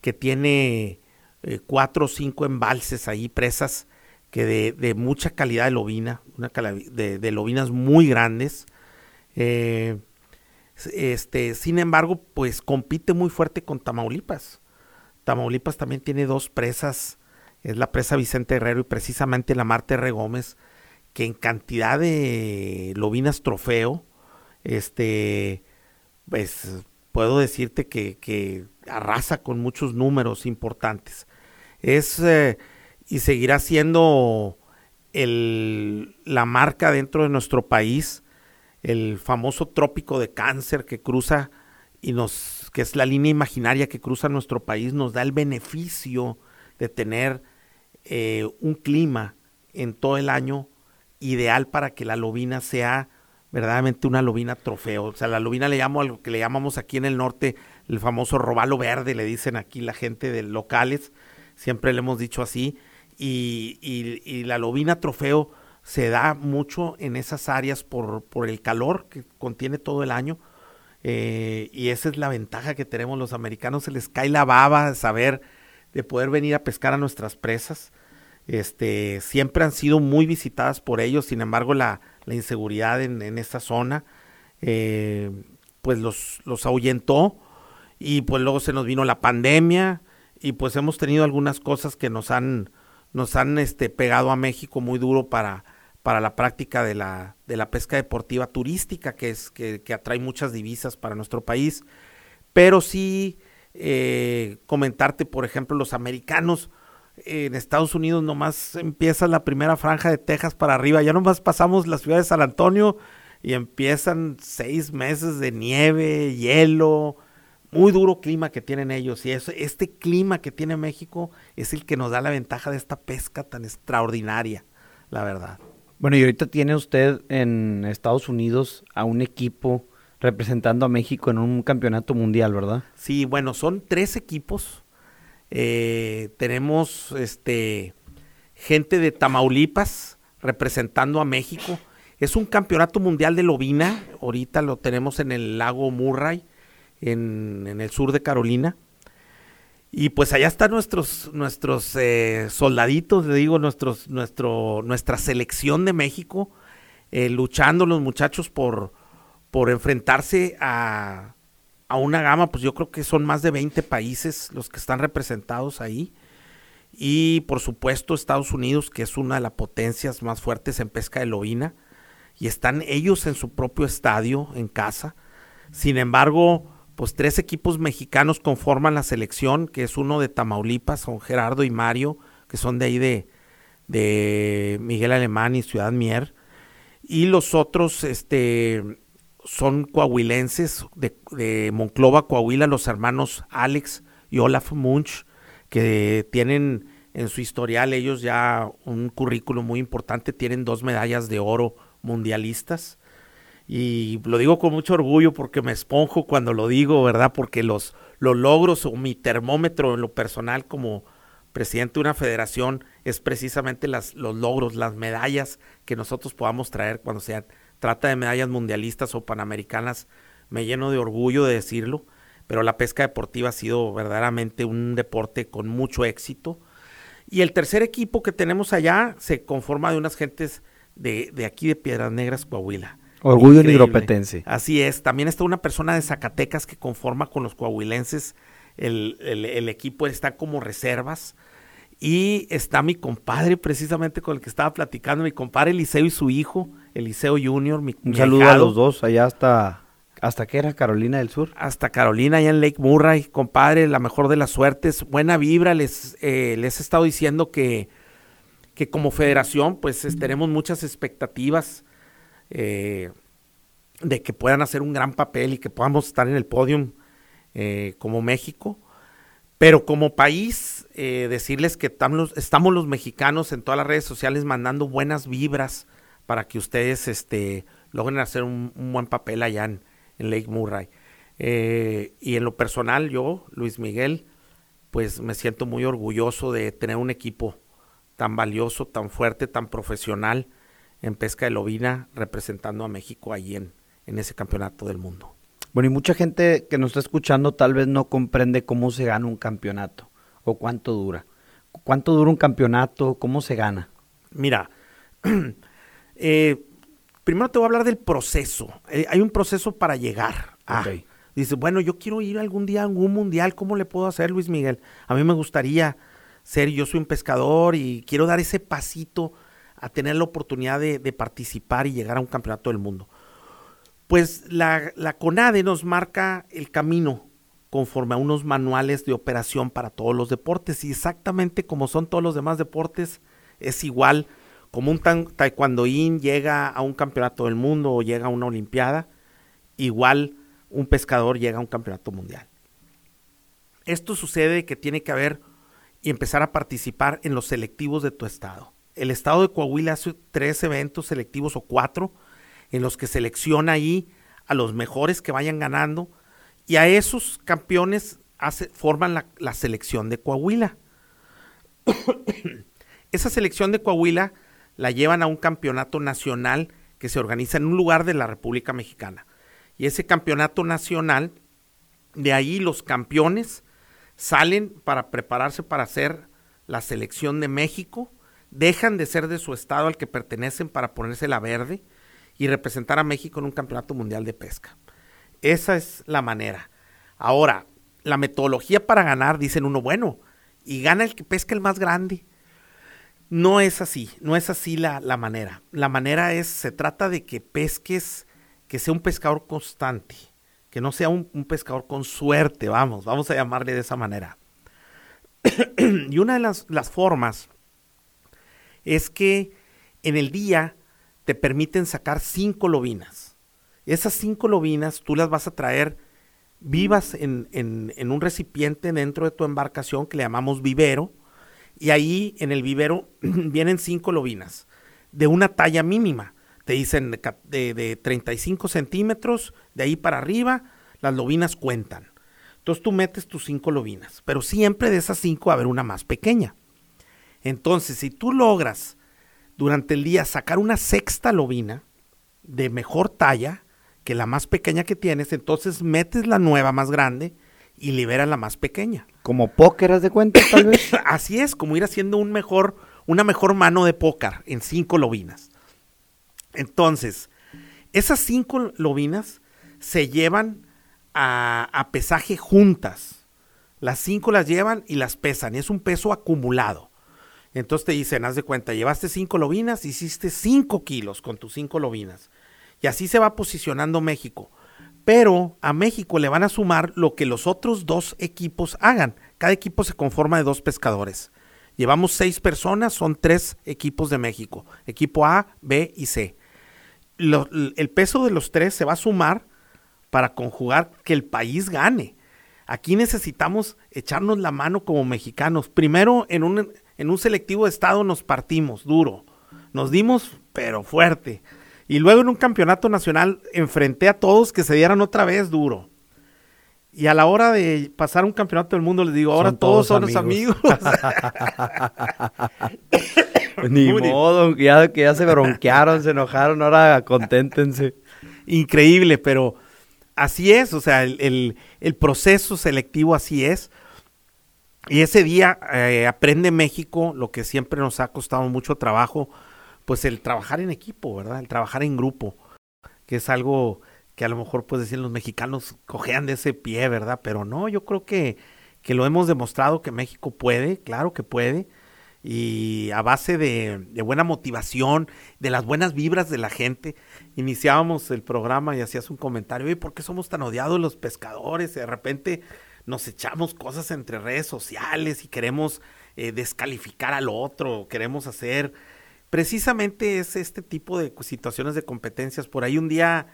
que tiene eh, cuatro o cinco embalses ahí, presas que de, de mucha calidad de lobina, una de, de lobinas muy grandes. Eh, este, sin embargo, pues compite muy fuerte con Tamaulipas. Tamaulipas también tiene dos presas, es la presa Vicente Herrero y precisamente la Marte R. Gómez, que en cantidad de lobinas trofeo, este, pues puedo decirte que, arrasa con muchos números importantes. Es eh, y seguirá siendo el, la marca dentro de nuestro país, el famoso trópico de cáncer que cruza y nos, que es la línea imaginaria que cruza nuestro país, nos da el beneficio de tener eh, un clima en todo el año ideal para que la lobina sea verdaderamente una lobina trofeo. O sea, la lobina le llamo a lo que le llamamos aquí en el norte el famoso robalo verde, le dicen aquí la gente de locales, siempre le hemos dicho así. Y, y, la lobina trofeo se da mucho en esas áreas por, por el calor que contiene todo el año. Eh, y esa es la ventaja que tenemos los americanos, se les cae la baba saber de poder venir a pescar a nuestras presas. Este, siempre han sido muy visitadas por ellos, sin embargo la, inseguridad en, en esta zona, eh, pues los, los ahuyentó y pues luego se nos vino la pandemia y pues hemos tenido algunas cosas que nos han, nos han este, pegado a México muy duro para, para la práctica de la, de la pesca deportiva turística, que, es, que atrae muchas divisas para nuestro país. Pero sí eh, comentarte, por ejemplo, los americanos, en Estados Unidos nomás empieza la primera franja de Texas para arriba, ya nomás pasamos la ciudad de San Antonio y empiezan seis meses de nieve, hielo, muy duro clima que tienen ellos. Y eso, este clima que tiene México es el que nos da la ventaja de esta pesca tan extraordinaria, la verdad. Bueno, y ahorita tiene usted en Estados Unidos a un equipo representando a México en un campeonato mundial, ¿verdad? Sí, bueno, son tres equipos. Eh, tenemos este gente de Tamaulipas representando a México. Es un campeonato mundial de lobina. Ahorita lo tenemos en el lago Murray, en, el sur de Carolina. Y pues allá están nuestros, nuestros eh, soldaditos, le digo, nuestros, nuestro, nuestra selección de México, eh, luchando los muchachos por, por enfrentarse a, a una gama, pues yo creo que son más de 20 países los que están representados ahí. Y por supuesto Estados Unidos, que es una de las potencias más fuertes en pesca de lobina. Y están ellos en su propio estadio, en casa. Sin embargo, pues tres equipos mexicanos conforman la selección, que es uno de Tamaulipas, son Gerardo y Mario, que son de ahí de, de Miguel Alemán y Ciudad Mier. Y los otros, este, son coahuilenses de, Monclova, Coahuila, los hermanos Alex y Olaf Munch, que tienen en su historial ellos ya un currículo muy importante, tienen dos medallas de oro mundialistas. Y lo digo con mucho orgullo porque me esponjo cuando lo digo, ¿verdad? Porque los, los logros o mi termómetro en lo personal como presidente de una federación es precisamente las, los logros, las medallas que nosotros podamos traer cuando sean trata de medallas mundialistas o panamericanas, me lleno de orgullo de decirlo, pero la pesca deportiva ha sido verdaderamente un deporte con mucho éxito. Y el tercer equipo que tenemos allá se conforma de unas gentes de, de aquí de Piedras Negras, Coahuila. Orgullo nigropetense. Así es. También está una persona de Zacatecas que conforma con los coahuilenses. El, el, el equipo está como reservas. Y está mi compadre, precisamente con el que estaba platicando, mi compadre Eliseo y su hijo, Eliseo Junior. Mi, Un saludo a los dos, allá hasta, ¿hasta qué era? Carolina del Sur. Hasta Carolina, allá en Lake Murray, compadre, la mejor de las suertes, buena vibra. Les, eh, les he estado diciendo que, que como federación, pues tenemos muchas expectativas eh, de que puedan hacer un gran papel y que podamos estar en el podium eh, como México. Pero como país, eh, decirles que estamos, estamos los mexicanos en todas las redes sociales mandando buenas vibras para que ustedes este, logren hacer un, buen papel allá en, Lake Murray. Eh, y en lo personal, yo, Luis Miguel, pues me siento muy orgulloso de tener un equipo tan valioso, tan fuerte, tan profesional en pesca de lobina, representando a México allí en, en ese campeonato del mundo. Bueno, y mucha gente que nos está escuchando tal vez no comprende cómo se gana un campeonato o cuánto dura. ¿Cuánto dura un campeonato? ¿Cómo se gana? Mira, eh, primero te voy a hablar del proceso. Eh, hay un proceso para llegar a... Dice, bueno, yo quiero ir algún día a algún mundial, ¿cómo le puedo hacer, Luis Miguel? A mí me gustaría ser, yo soy un pescador y quiero dar ese pasito a tener la oportunidad de participar y llegar a un campeonato del mundo pues la, CONADE nos marca el camino conforme a unos manuales de operación para todos los deportes y exactamente como son todos los demás deportes, es igual como un taekwondoín llega a un campeonato del mundo o llega a una olimpiada, igual un pescador llega a un campeonato mundial. Esto sucede que tiene que haber y empezar a participar en los selectivos de tu estado. El estado de Coahuila hace tres eventos selectivos o cuatro, en los que selecciona ahí a los mejores que vayan ganando y a esos campeones forman la, la selección de Coahuila. Esa selección de Coahuila la llevan a un campeonato nacional que se organiza en un lugar de la República Mexicana. Y ese campeonato nacional, de ahí los campeones salen para prepararse para hacer la selección de México, dejan de ser de su estado al que pertenecen para ponerse la verde y representar a México en un campeonato mundial de pesca. Esa es la manera. Ahora, la metodología para ganar, dicen uno, bueno, y gana el que pesca el más grande. No es así, no es así la, la manera. La manera es, se trata de que pesques, que sea un pescador constante, que no sea un, un pescador con suerte, vamos, vamos a llamarle de esa manera. y una de las, las formas es que en el día te permiten sacar cinco lobinas. Esas cinco lobinas tú las vas a traer vivas en, en, un recipiente dentro de tu embarcación que le llamamos vivero. Y ahí en el vivero vienen cinco lobinas de una talla mínima. Te dicen de, de, 35 centímetros, de ahí para arriba, las lobinas cuentan. Entonces tú metes tus cinco lobinas, pero siempre de esas cinco va a haber una más pequeña. Entonces, si tú logras durante el día sacar una sexta lobina de mejor talla, que la más pequeña que tienes, entonces metes la nueva más grande y liberas la más pequeña. Como póker, haz de cuenta, tal vez. Así es, como ir haciendo un mejor, una mejor mano de póker en cinco lobinas. Entonces, esas cinco lobinas se llevan a, a pesaje juntas. Las cinco las llevan y las pesan, y es un peso acumulado. Entonces te dicen, haz de cuenta, llevaste cinco lobinas, hiciste cinco kilos con tus cinco lobinas. Y así se va posicionando México. Pero a México le van a sumar lo que los otros dos equipos hagan. Cada equipo se conforma de dos pescadores. Llevamos seis personas, son tres equipos de México. Equipo A, B y C. el peso de los tres se va a sumar para conjugar que el país gane. Aquí necesitamos echarnos la mano como mexicanos. Primero, en un, en un selectivo de estado nos partimos duro. Nos dimos, pero fuerte. Y luego en un campeonato nacional enfrenté a todos que se dieran otra vez duro. Y a la hora de pasar un campeonato del mundo les digo, ahora todos, son los amigos. Ni modo, ya, que ya se bronquearon, se enojaron, ahora conténtense. Increíble, pero así es, o sea, el, proceso selectivo así es. Y ese día eh, aprende México lo que siempre nos ha costado mucho trabajo, pues el trabajar en equipo, ¿verdad? El trabajar en grupo, que es algo que a lo mejor pues decir los mexicanos cojean de ese pie, ¿verdad? Pero no, yo creo que, que lo hemos demostrado que México puede, claro que puede, y a base de, de, buena motivación, de las buenas vibras de la gente, iniciábamos el programa y hacías un comentario, oye, ¿por qué somos tan odiados los pescadores? Y de repente nos echamos cosas entre redes sociales y queremos eh, descalificar al otro, queremos hacer precisamente es este tipo de situaciones de competencias. Por ahí un día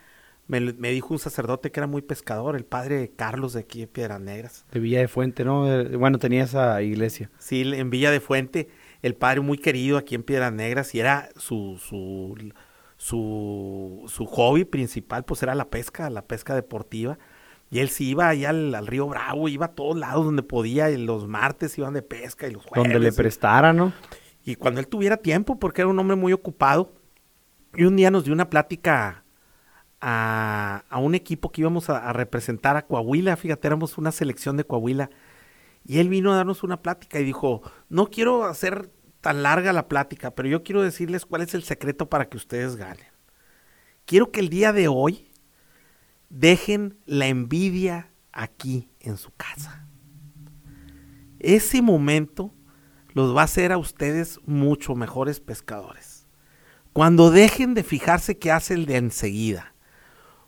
me, dijo un sacerdote que era muy pescador, el padre Carlos de aquí de Piedras Negras. De Villa de Fuente, ¿no? Eh, bueno, tenía esa iglesia. Sí, en Villa de Fuente, el padre muy querido aquí en Piedras Negras y era su, su, su, su hobby principal, pues era la pesca, la pesca deportiva. Y él sí iba ahí al, río Bravo, iba a todos lados donde podía, y los martes iban de pesca y los jueves. Donde le prestara, ¿no? Y cuando él tuviera tiempo, porque era un hombre muy ocupado. Y un día nos dio una plática a, un equipo que íbamos a, representar a Coahuila, fíjate, éramos una selección de Coahuila. Y él vino a darnos una plática y dijo, no quiero hacer tan larga la plática, pero yo quiero decirles cuál es el secreto para que ustedes ganen. Quiero que el día de hoy dejen la envidia aquí en su casa. Ese momento los va a hacer a ustedes mucho mejores pescadores. Cuando dejen de fijarse qué hace el de enseguida,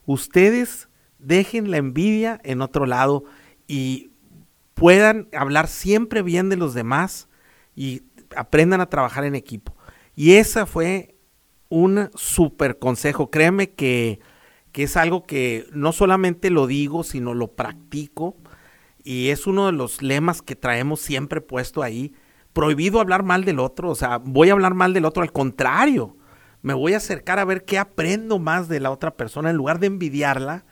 ustedes dejen la envidia en otro lado y puedan hablar siempre bien de los demás y aprendan a trabajar en equipo. Y ese fue un super consejo. Créeme que, que es algo que no solamente lo digo, sino lo practico. Y es uno de los lemas que traemos siempre puesto ahí prohibido hablar mal del otro, o sea, voy a hablar mal del otro, al contrario, me voy a acercar a ver qué aprendo más de la otra persona en lugar de envidiarla,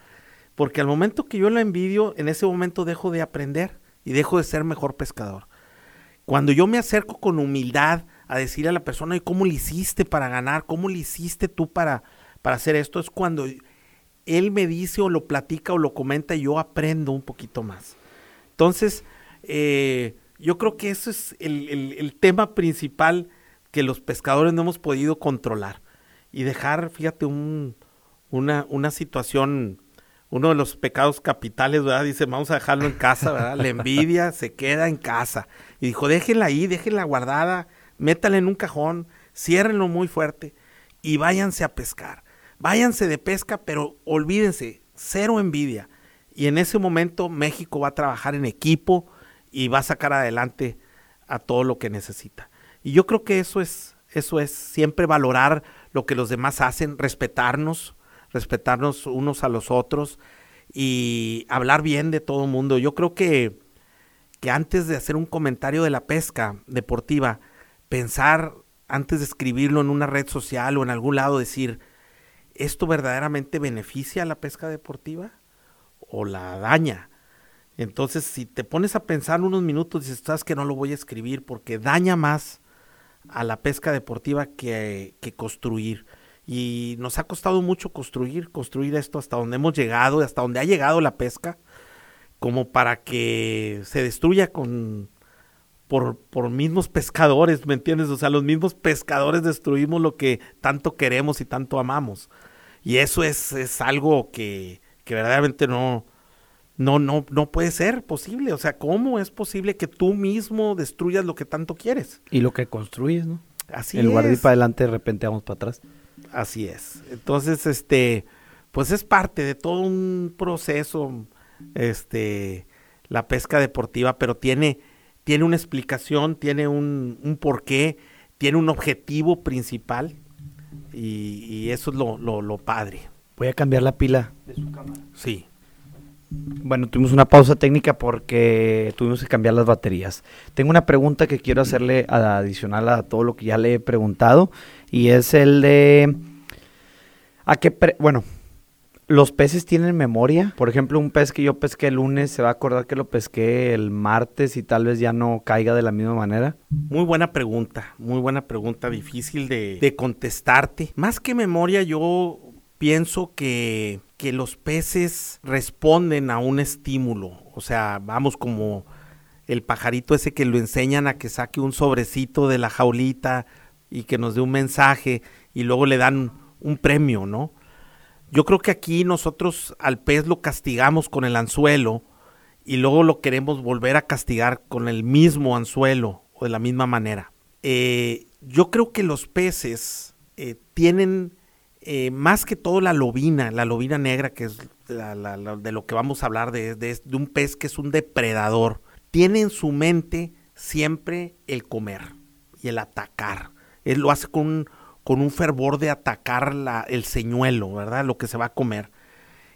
porque al momento que yo la envidio, en ese momento dejo de aprender y dejo de ser mejor pescador. Cuando yo me acerco con humildad a decirle a la persona, ¿y cómo le hiciste para ganar? ¿Cómo le hiciste tú para, para hacer esto? Es cuando él me dice o lo platica o lo comenta y yo aprendo un poquito más. Entonces, eh, yo creo que eso es el, tema principal que los pescadores no hemos podido controlar y dejar, fíjate, un, una, una situación, uno de los pecados capitales, ¿verdad? Dice, vamos a dejarlo en casa, ¿verdad? La envidia se queda en casa. Y dijo, déjenla ahí, déjenla guardada, métala en un cajón, ciérrenlo muy fuerte y váyanse a pescar. Váyanse de pesca, pero olvídense, cero envidia. Y en ese momento México va a trabajar en equipo, y va a sacar adelante a todo lo que necesita. Y yo creo que eso es, eso es siempre valorar lo que los demás hacen, respetarnos, respetarnos unos a los otros y hablar bien de todo el mundo. Yo creo que, que antes de hacer un comentario de la pesca deportiva, pensar antes de escribirlo en una red social o en algún lado, decir, ¿esto verdaderamente beneficia a la pesca deportiva o la daña? Entonces, si te pones a pensar unos minutos, dices, sabes que no lo voy a escribir porque daña más a la pesca deportiva que, construir. Y nos ha costado mucho construir, construir esto hasta donde hemos llegado, hasta donde ha llegado la pesca, como para que se destruya con por, por mismos pescadores, ¿me entiendes? O sea, los mismos pescadores destruimos lo que tanto queremos y tanto amamos. Y eso es, es algo que, que verdaderamente no, no, no, no puede ser posible. O sea, ¿cómo es posible que tú mismo destruyas lo que tanto quieres? Y lo que construyes, ¿no? Así en lugar de ir para adelante, de repente vamos para atrás. Así es. Entonces, este, pues es parte de todo un proceso, este, la pesca deportiva, pero tiene, tiene una explicación, tiene un, un porqué, tiene un objetivo principal y, y eso es lo, lo, lo padre. Voy a cambiar la pila. Sí. Bueno, tuvimos una pausa técnica porque tuvimos que cambiar las baterías. Tengo una pregunta que quiero hacerle adicional a todo lo que ya le he preguntado y es el de a qué bueno, los peces tienen memoria. Por ejemplo, un pez que yo pesqué el lunes se va a acordar que lo pesqué el martes y tal vez ya no caiga de la misma manera. Muy buena pregunta, muy buena pregunta, difícil de contestarte. Más que memoria, yo pienso que, que los peces responden a un estímulo. O sea, vamos como el pajarito ese que lo enseñan a que saque un sobrecito de la jaulita y que nos dé un mensaje y luego le dan un premio, ¿no? Yo creo que aquí nosotros al pez lo castigamos con el anzuelo y luego lo queremos volver a castigar con el mismo anzuelo o de la misma manera. Eh, yo creo que los peces eh, tienen eh, más que todo la lobina, la lobina negra, que es la- de lo que vamos a hablar, de, un pez que es un depredador, tiene en su mente siempre el comer y el atacar. Él lo hace con con un fervor de atacar el señuelo, ¿verdad? Lo que se va a comer.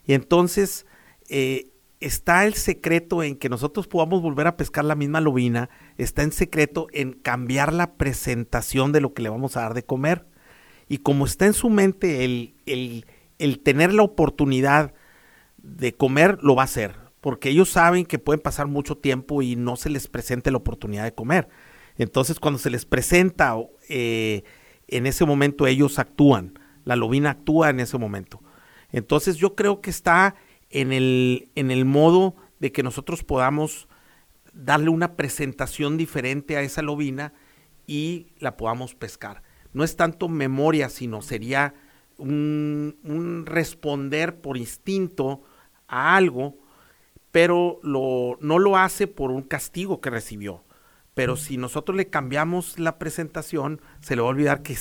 Y entonces eh, está el secreto en que nosotros podamos volver a pescar la misma lobina, está en secreto en cambiar la presentación de lo que le vamos a dar de comer. Y como está en su mente el, el, el tener la oportunidad de comer, lo va a hacer. Porque ellos saben que pueden pasar mucho tiempo y no se les presente la oportunidad de comer. Entonces, cuando se les presenta, eh, en ese momento ellos actúan. La lobina actúa en ese momento. Entonces, yo creo que está en el, en el modo de que nosotros podamos darle una presentación diferente a esa lobina y la podamos pescar. No es tanto memoria, sino sería un, responder por instinto a algo, pero lo, no lo hace por un castigo que recibió. Pero si nosotros le cambiamos la presentación, se le va a olvidar que,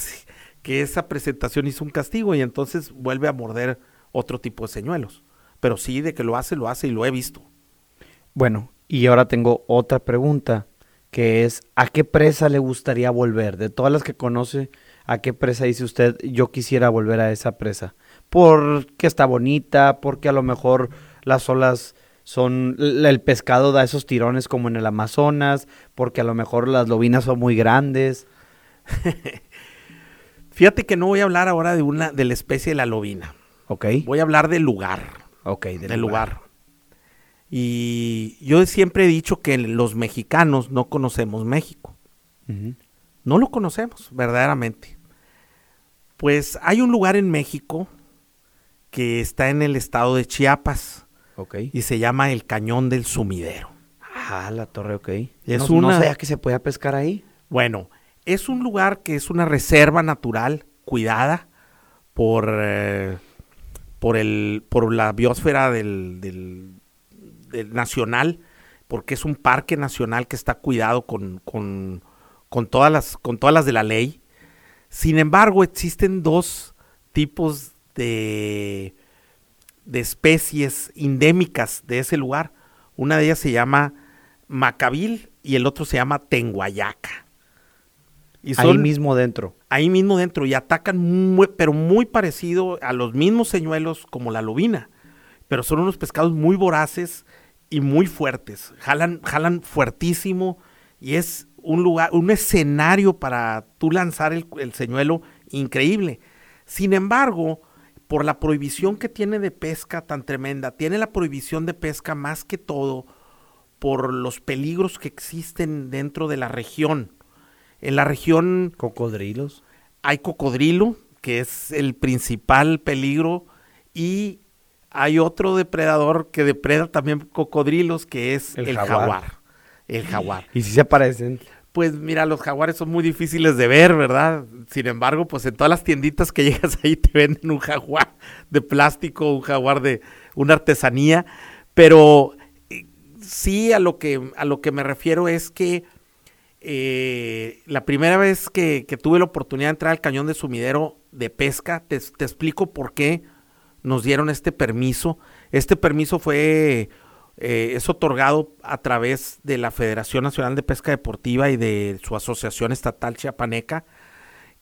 que esa presentación hizo un castigo y entonces vuelve a morder otro tipo de señuelos. Pero sí, de que lo hace, lo hace y lo he visto. Bueno, y ahora tengo otra pregunta, que es, ¿a qué presa le gustaría volver? De todas las que conoce, ¿a qué presa dice usted, yo quisiera volver a esa presa? Porque está bonita, porque a lo mejor las olas son, el pescado da esos tirones como en el Amazonas, porque a lo mejor las lobinas son muy grandes. Fíjate que no voy a hablar ahora de una de la especie de la lobina. Ok, Voy a hablar del lugar. ok, del lugar. Y yo siempre he dicho que los mexicanos no conocemos México. No lo conocemos, verdaderamente. Pues hay un lugar en México que está en el estado de Chiapas Ok. y se llama el Cañón del Sumidero. Ah, la torre, ok. Es no, no una- sabía que se podía pescar ahí. Bueno, es un lugar que es una reserva natural cuidada por, eh, por, el, por la biosfera del, del- del nacional, porque es un parque nacional que está cuidado con, con, con todas las, con todas las de la ley. Sin embargo, existen dos tipos de, de especies endémicas de ese lugar. Una de ellas se llama Macabil y el otro se llama Tenguayaca. Y ahí mismo dentro. Ahí mismo dentro y atacan, muy, pero muy parecido a los mismos señuelos como la lobina. Pero son unos pescados muy voraces y muy fuertes. Jalan, jalan fuertísimo y es un lugar, un escenario para tú lanzar el, el señuelo increíble. Sin embargo, por la prohibición que tiene de pesca tan tremenda, tiene la prohibición de pesca más que todo por los peligros que existen dentro de la región. En la región... Cocodrilos. Hay cocodrilo, que es el principal peligro, y hay otro depredador que depreda también cocodrilos, que es el, jaguar. El jaguar. ¿Y si se aparecen? Pues mira, los jaguares son muy difíciles de ver, ¿verdad? Sin embargo, pues en todas las tienditas que llegas ahí te venden un jaguar de plástico, un jaguar de una artesanía, pero sí a lo que, a lo que me refiero es que eh, la primera vez que, tuve la oportunidad de entrar al cañón de sumidero de pesca, te, explico por qué nos dieron este permiso. Este permiso fue, eh, es otorgado a través de la Federación Nacional de Pesca Deportiva y de su asociación estatal chiapaneca,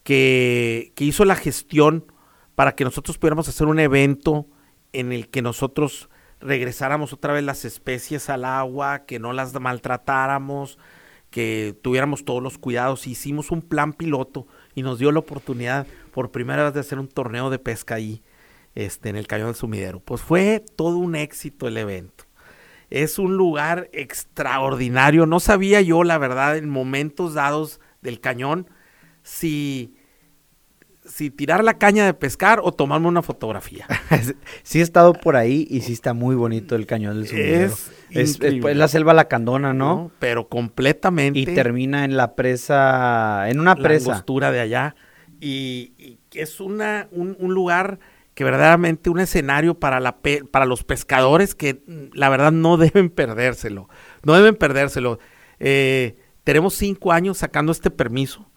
que, que hizo la gestión para que nosotros pudiéramos hacer un evento en el que nosotros regresáramos otra vez las especies al agua, que no las maltratáramos, que tuviéramos todos los cuidados. Hicimos un plan piloto y nos dio la oportunidad por primera vez de hacer un torneo de pesca ahí, este, en el Cañón del Sumidero. Pues fue todo un éxito el evento. Es un lugar extraordinario. No sabía yo, la verdad, en momentos dados del cañón, si si tirar la caña de pescar o tomarme una fotografía. sí he estado por ahí y sí está muy bonito el cañón del sumidero. Es, es, la selva lacandona, ¿no? Pero completamente. Y termina en la presa, en una presa. La postura de allá. Y, es una, un, lugar que verdaderamente un escenario para, la para los pescadores que la verdad no deben perdérselo. No deben perdérselo. Eh, tenemos cinco años sacando este permiso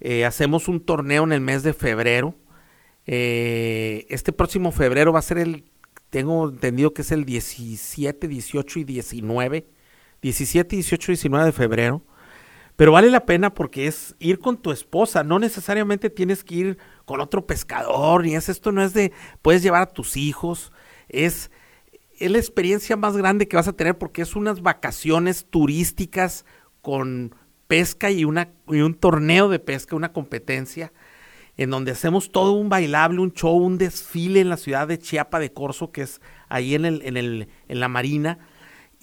eh, hacemos un torneo en el mes de febrero. Eh, este próximo febrero va a ser el, tengo entendido que es el 17, 18 y 19. 17, 18 y 19 de febrero. Pero vale la pena porque es ir con tu esposa, no necesariamente tienes que ir con otro pescador, ni es esto, no es de, puedes llevar a tus hijos, es, es la experiencia más grande que vas a tener porque es unas vacaciones turísticas con pesca y, una, y un torneo de pesca, una competencia, en donde hacemos todo un bailable, un show, un desfile en la ciudad de Chiapa de Corzo, que es ahí en, el, en, el, en la marina.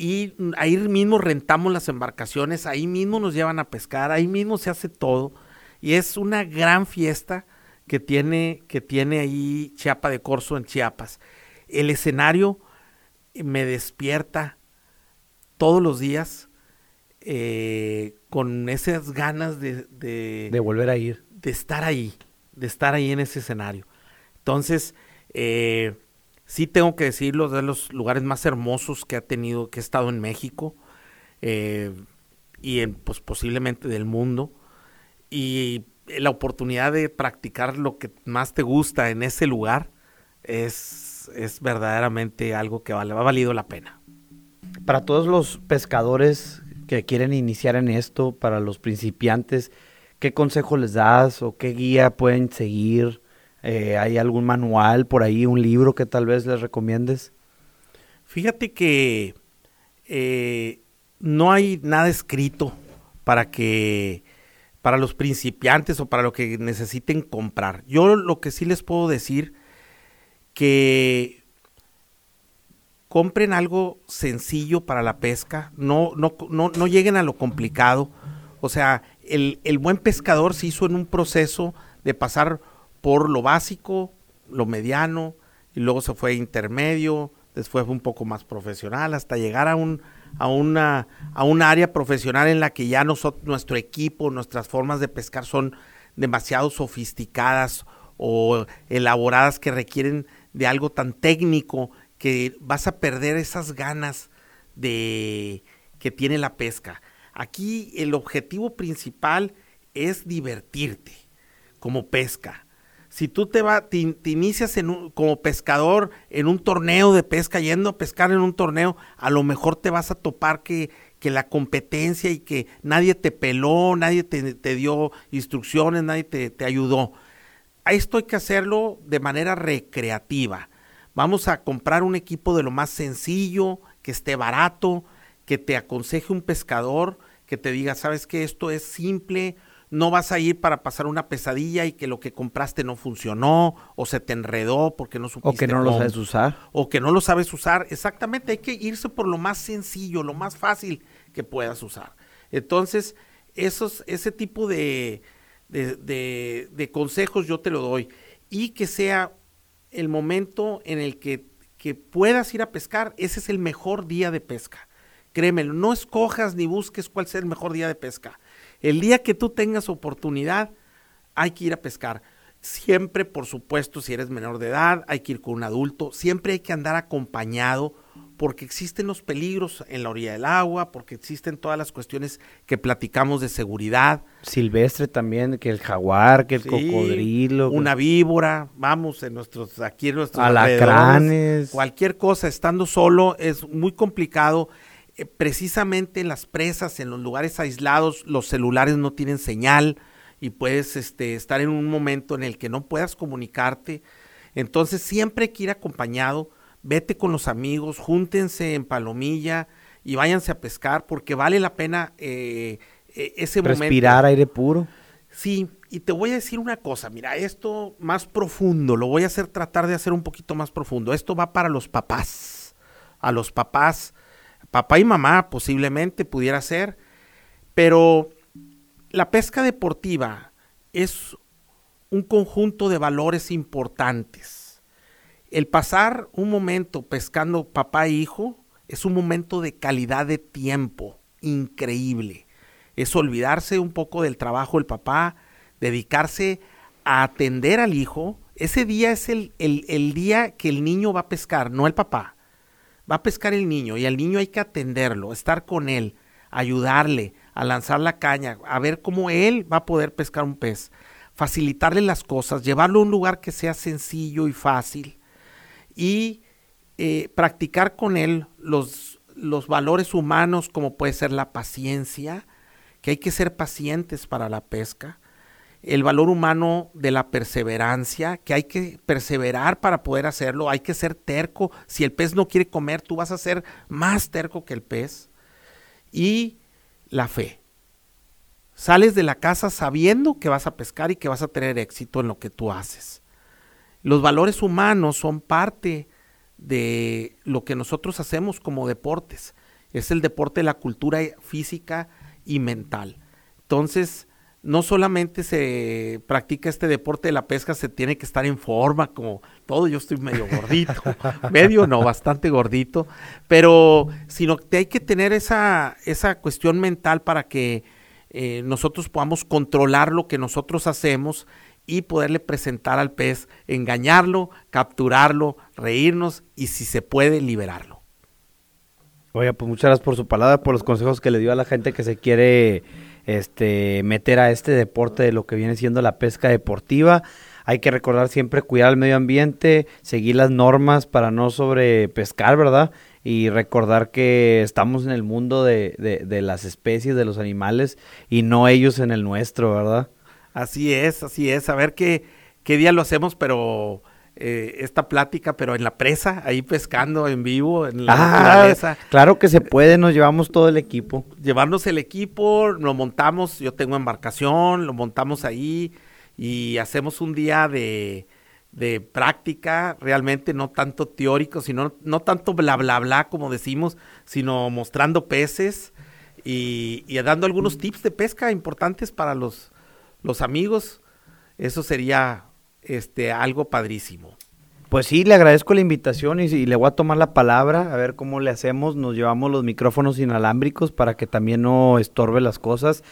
Y ahí mismo rentamos las embarcaciones, ahí mismo nos llevan a pescar, ahí mismo se hace todo. Y es una gran fiesta que tiene, que tiene ahí Chiapa de Corzo en Chiapas. El escenario me despierta todos los días eh, con esas ganas de, de, volver a ir. De estar ahí, de estar ahí en ese escenario. Entonces, eh, sí tengo que decirlo, de los lugares más hermosos que ha tenido, que he estado en México eh, y en, pues posiblemente del mundo. Y la oportunidad de practicar lo que más te gusta en ese lugar es, es verdaderamente algo que vale, ha valido la pena. Para todos los pescadores que quieren iniciar en esto, para los principiantes, ¿qué consejo les das o qué guía pueden seguir? Eh, ¿Hay algún manual por ahí, un libro que tal vez les recomiendes? Fíjate que eh, no hay nada escrito para que para los principiantes o para lo que necesiten comprar. Yo lo que sí les puedo decir que compren algo sencillo para la pesca, no, no, no, no lleguen a lo complicado. O sea, el, el, buen pescador se hizo en un proceso de pasar por lo básico, lo mediano, y luego se fue intermedio, después fue un poco más profesional, hasta llegar a un, a una, a un área profesional en la que ya nosotros, nuestro equipo, nuestras formas de pescar son demasiado sofisticadas o elaboradas que requieren de algo tan técnico que vas a perder esas ganas de que tiene la pesca. Aquí el objetivo principal es divertirte como pesca. Si tú te, va, te, inicias en como pescador en un torneo de pesca, yendo a pescar en un torneo, a lo mejor te vas a topar que, que la competencia y que nadie te peló, nadie te, dio instrucciones, nadie te, te ayudó. A esto hay que hacerlo de manera recreativa. Vamos a comprar un equipo de lo más sencillo, que esté barato, que te aconseje un pescador, que te diga, sabes que esto es simple, no vas a ir para pasar una pesadilla y que lo que compraste no funcionó o se te enredó porque no supiste. O que no lo sabes usar. O que no lo sabes usar. Exactamente, hay que irse por lo más sencillo, lo más fácil que puedas usar. Entonces, esos, ese tipo de, de, de, consejos yo te lo doy. Y que sea el momento en el que, que puedas ir a pescar, ese es el mejor día de pesca. Créemelo, no escojas ni busques cuál sea el mejor día de pesca el día que tú tengas oportunidad, hay que ir a pescar. Siempre, por supuesto, si eres menor de edad, hay que ir con un adulto. Siempre hay que andar acompañado porque existen los peligros en la orilla del agua, porque existen todas las cuestiones que platicamos de seguridad. Silvestre también, que el jaguar, que el cocodrilo. Una víbora, vamos, en nuestros, aquí en nuestros alacranes. Cualquier cosa, estando solo, es muy complicado eh, precisamente en las presas, en los lugares aislados, los celulares no tienen señal y puedes este, estar en un momento en el que no puedas comunicarte. Entonces siempre hay que ir acompañado, vete con los amigos, júntense en palomilla y váyanse a pescar porque vale la pena eh, e, ese momento. Respirar aire puro. Sí, y te voy a decir una cosa, mira, esto más profundo, lo voy a hacer, tratar de hacer un poquito más profundo. Esto va para los papás, a los papás papá y mamá posiblemente pudiera ser, pero la pesca deportiva es un conjunto de valores importantes. El pasar un momento pescando papá e hijo es un momento de calidad de tiempo increíble. Es olvidarse un poco del trabajo del papá, dedicarse a atender al hijo. Ese día es el, el, el día que el niño va a pescar, no el papá va a pescar el niño y al niño hay que atenderlo, estar con él, ayudarle a lanzar la caña, a ver cómo él va a poder pescar un pez, facilitarle las cosas, llevarlo a un lugar que sea sencillo y fácil y eh, practicar con él los, los valores humanos como puede ser la paciencia, que hay que ser pacientes para la pesca, el valor humano de la perseverancia, que hay que perseverar para poder hacerlo, hay que ser terco. Si el pez no quiere comer, tú vas a ser más terco que el pez. Y la fe. Sales de la casa sabiendo que vas a pescar y que vas a tener éxito en lo que tú haces. Los valores humanos son parte de lo que nosotros hacemos como deportes. Es el deporte de la cultura física y mental. Entonces, no solamente se practica este deporte de la pesca, se tiene que estar en forma, como todo, yo estoy medio gordito, medio no, bastante gordito, pero sino que hay que tener esa, esa cuestión mental para que eh, nosotros podamos controlar lo que nosotros hacemos y poderle presentar al pez, engañarlo, capturarlo, reírnos y si se puede, liberarlo. Oye, pues muchas gracias por su palabra, por los consejos que le dio a la gente que se quiere este, meter a este deporte de lo que viene siendo la pesca deportiva. Hay que recordar siempre cuidar el medio ambiente, seguir las normas para no sobrepescar, ¿verdad? Y recordar que estamos en el mundo de, de, las especies, de los animales, y no ellos en el nuestro, ¿verdad? Así es, así es. A ver qué, qué día lo hacemos, pero eh, esta plática, pero en la presa, ahí pescando en vivo, en la ah, naturaleza. Claro que se puede, nos llevamos todo el equipo. Llevarnos el equipo, lo montamos, yo tengo embarcación, lo montamos ahí y hacemos un día de, de práctica, realmente no tanto teórico, sino no tanto bla bla bla como decimos, sino mostrando peces y, y dando algunos tips de pesca importantes para los, los amigos. Eso sería este, algo padrísimo. Pues sí, le agradezco la invitación y, le voy a tomar la palabra, a ver cómo le hacemos. Nos llevamos los micrófonos inalámbricos para que también no estorbe las cosas.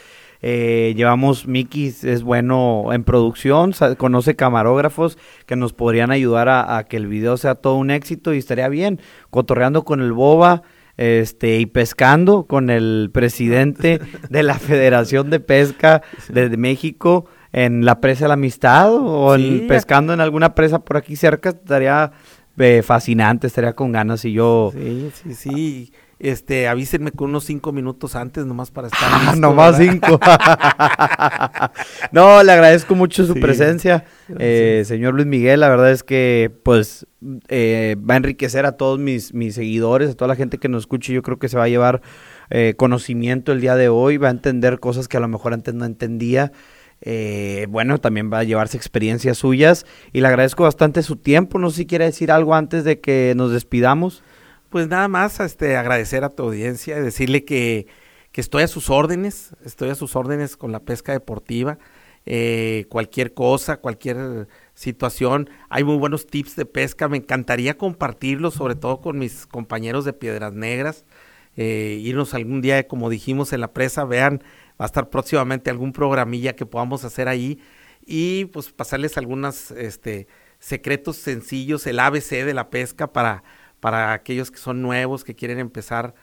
Eh, llevamos Miki, es bueno en producción, conoce camarógrafos que nos podrían ayudar a, que el video sea todo un éxito y estaría bien. Cotorreando con el Boba este y pescando con el presidente de la Federación de Pesca de México en la presa de la amistad o pescando en alguna presa por aquí cerca, estaría eh, fascinante, estaría con ganas y yo... Sí, sí, sí. este, avísenme con unos cinco minutos antes, nomás para estar. Ah, nomás cinco. no, le agradezco mucho su presencia, eh, señor Luis Miguel. La verdad es que, pues, eh, va a enriquecer a todos mis, mis seguidores, a toda la gente que nos escuche. Yo creo que se va a llevar eh, conocimiento el día de hoy, va a entender cosas que a lo mejor antes no entendía. Bueno, también va a llevarse experiencias suyas y le agradezco bastante su tiempo. No sé si quiere decir algo antes de que nos despidamos. Pues nada más este, agradecer a tu audiencia y decirle que, estoy a sus órdenes, estoy a sus órdenes con la pesca deportiva. Eh, cualquier cosa, cualquier situación. Hay muy buenos tips de pesca. Me encantaría compartirlos, sobre todo con mis compañeros de Piedras Negras. Eh, irnos algún día, como dijimos en la presa, vean, va a estar próximamente algún programilla que podamos hacer ahí y pues pasarles algunos este, secretos sencillos, el ABC de la pesca para para aquellos que son nuevos, que quieren empezar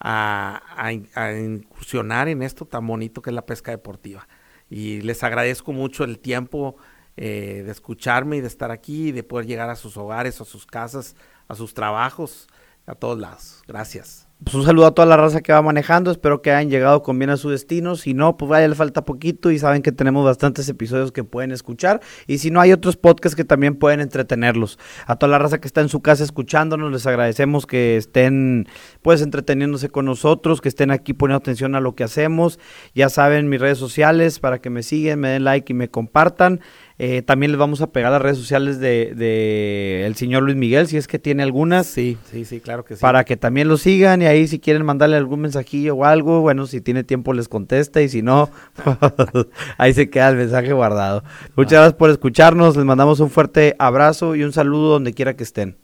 a, incursionar en esto tan bonito que es la pesca deportiva. Y les agradezco mucho el tiempo eh, de escucharme y de estar aquí y de poder llegar a sus hogares, a sus casas, a sus trabajos, a todos lados. Gracias. Pues un saludo a toda la raza que va manejando, espero que hayan llegado con bien a su destino, si no, pues vaya, le falta poquito y saben que tenemos bastantes episodios que pueden escuchar y si no, hay otros podcasts que también pueden entretenerlos. A toda la raza que está en su casa escuchándonos, les agradecemos que estén pues entreteniéndose con nosotros, que estén aquí poniendo atención a lo que hacemos, ya saben mis redes sociales para que me sigan, me den like y me compartan. Eh, también les vamos a pegar las redes sociales de, el señor Luis Miguel, si es que tiene algunas. Sí, sí, sí, claro que sí. Para que también lo sigan y ahí si quieren mandarle algún mensajillo o algo, bueno, si tiene tiempo les contesta y si no, ahí se queda el mensaje guardado. Muchas gracias por escucharnos, les mandamos un fuerte abrazo y un saludo donde quiera que estén.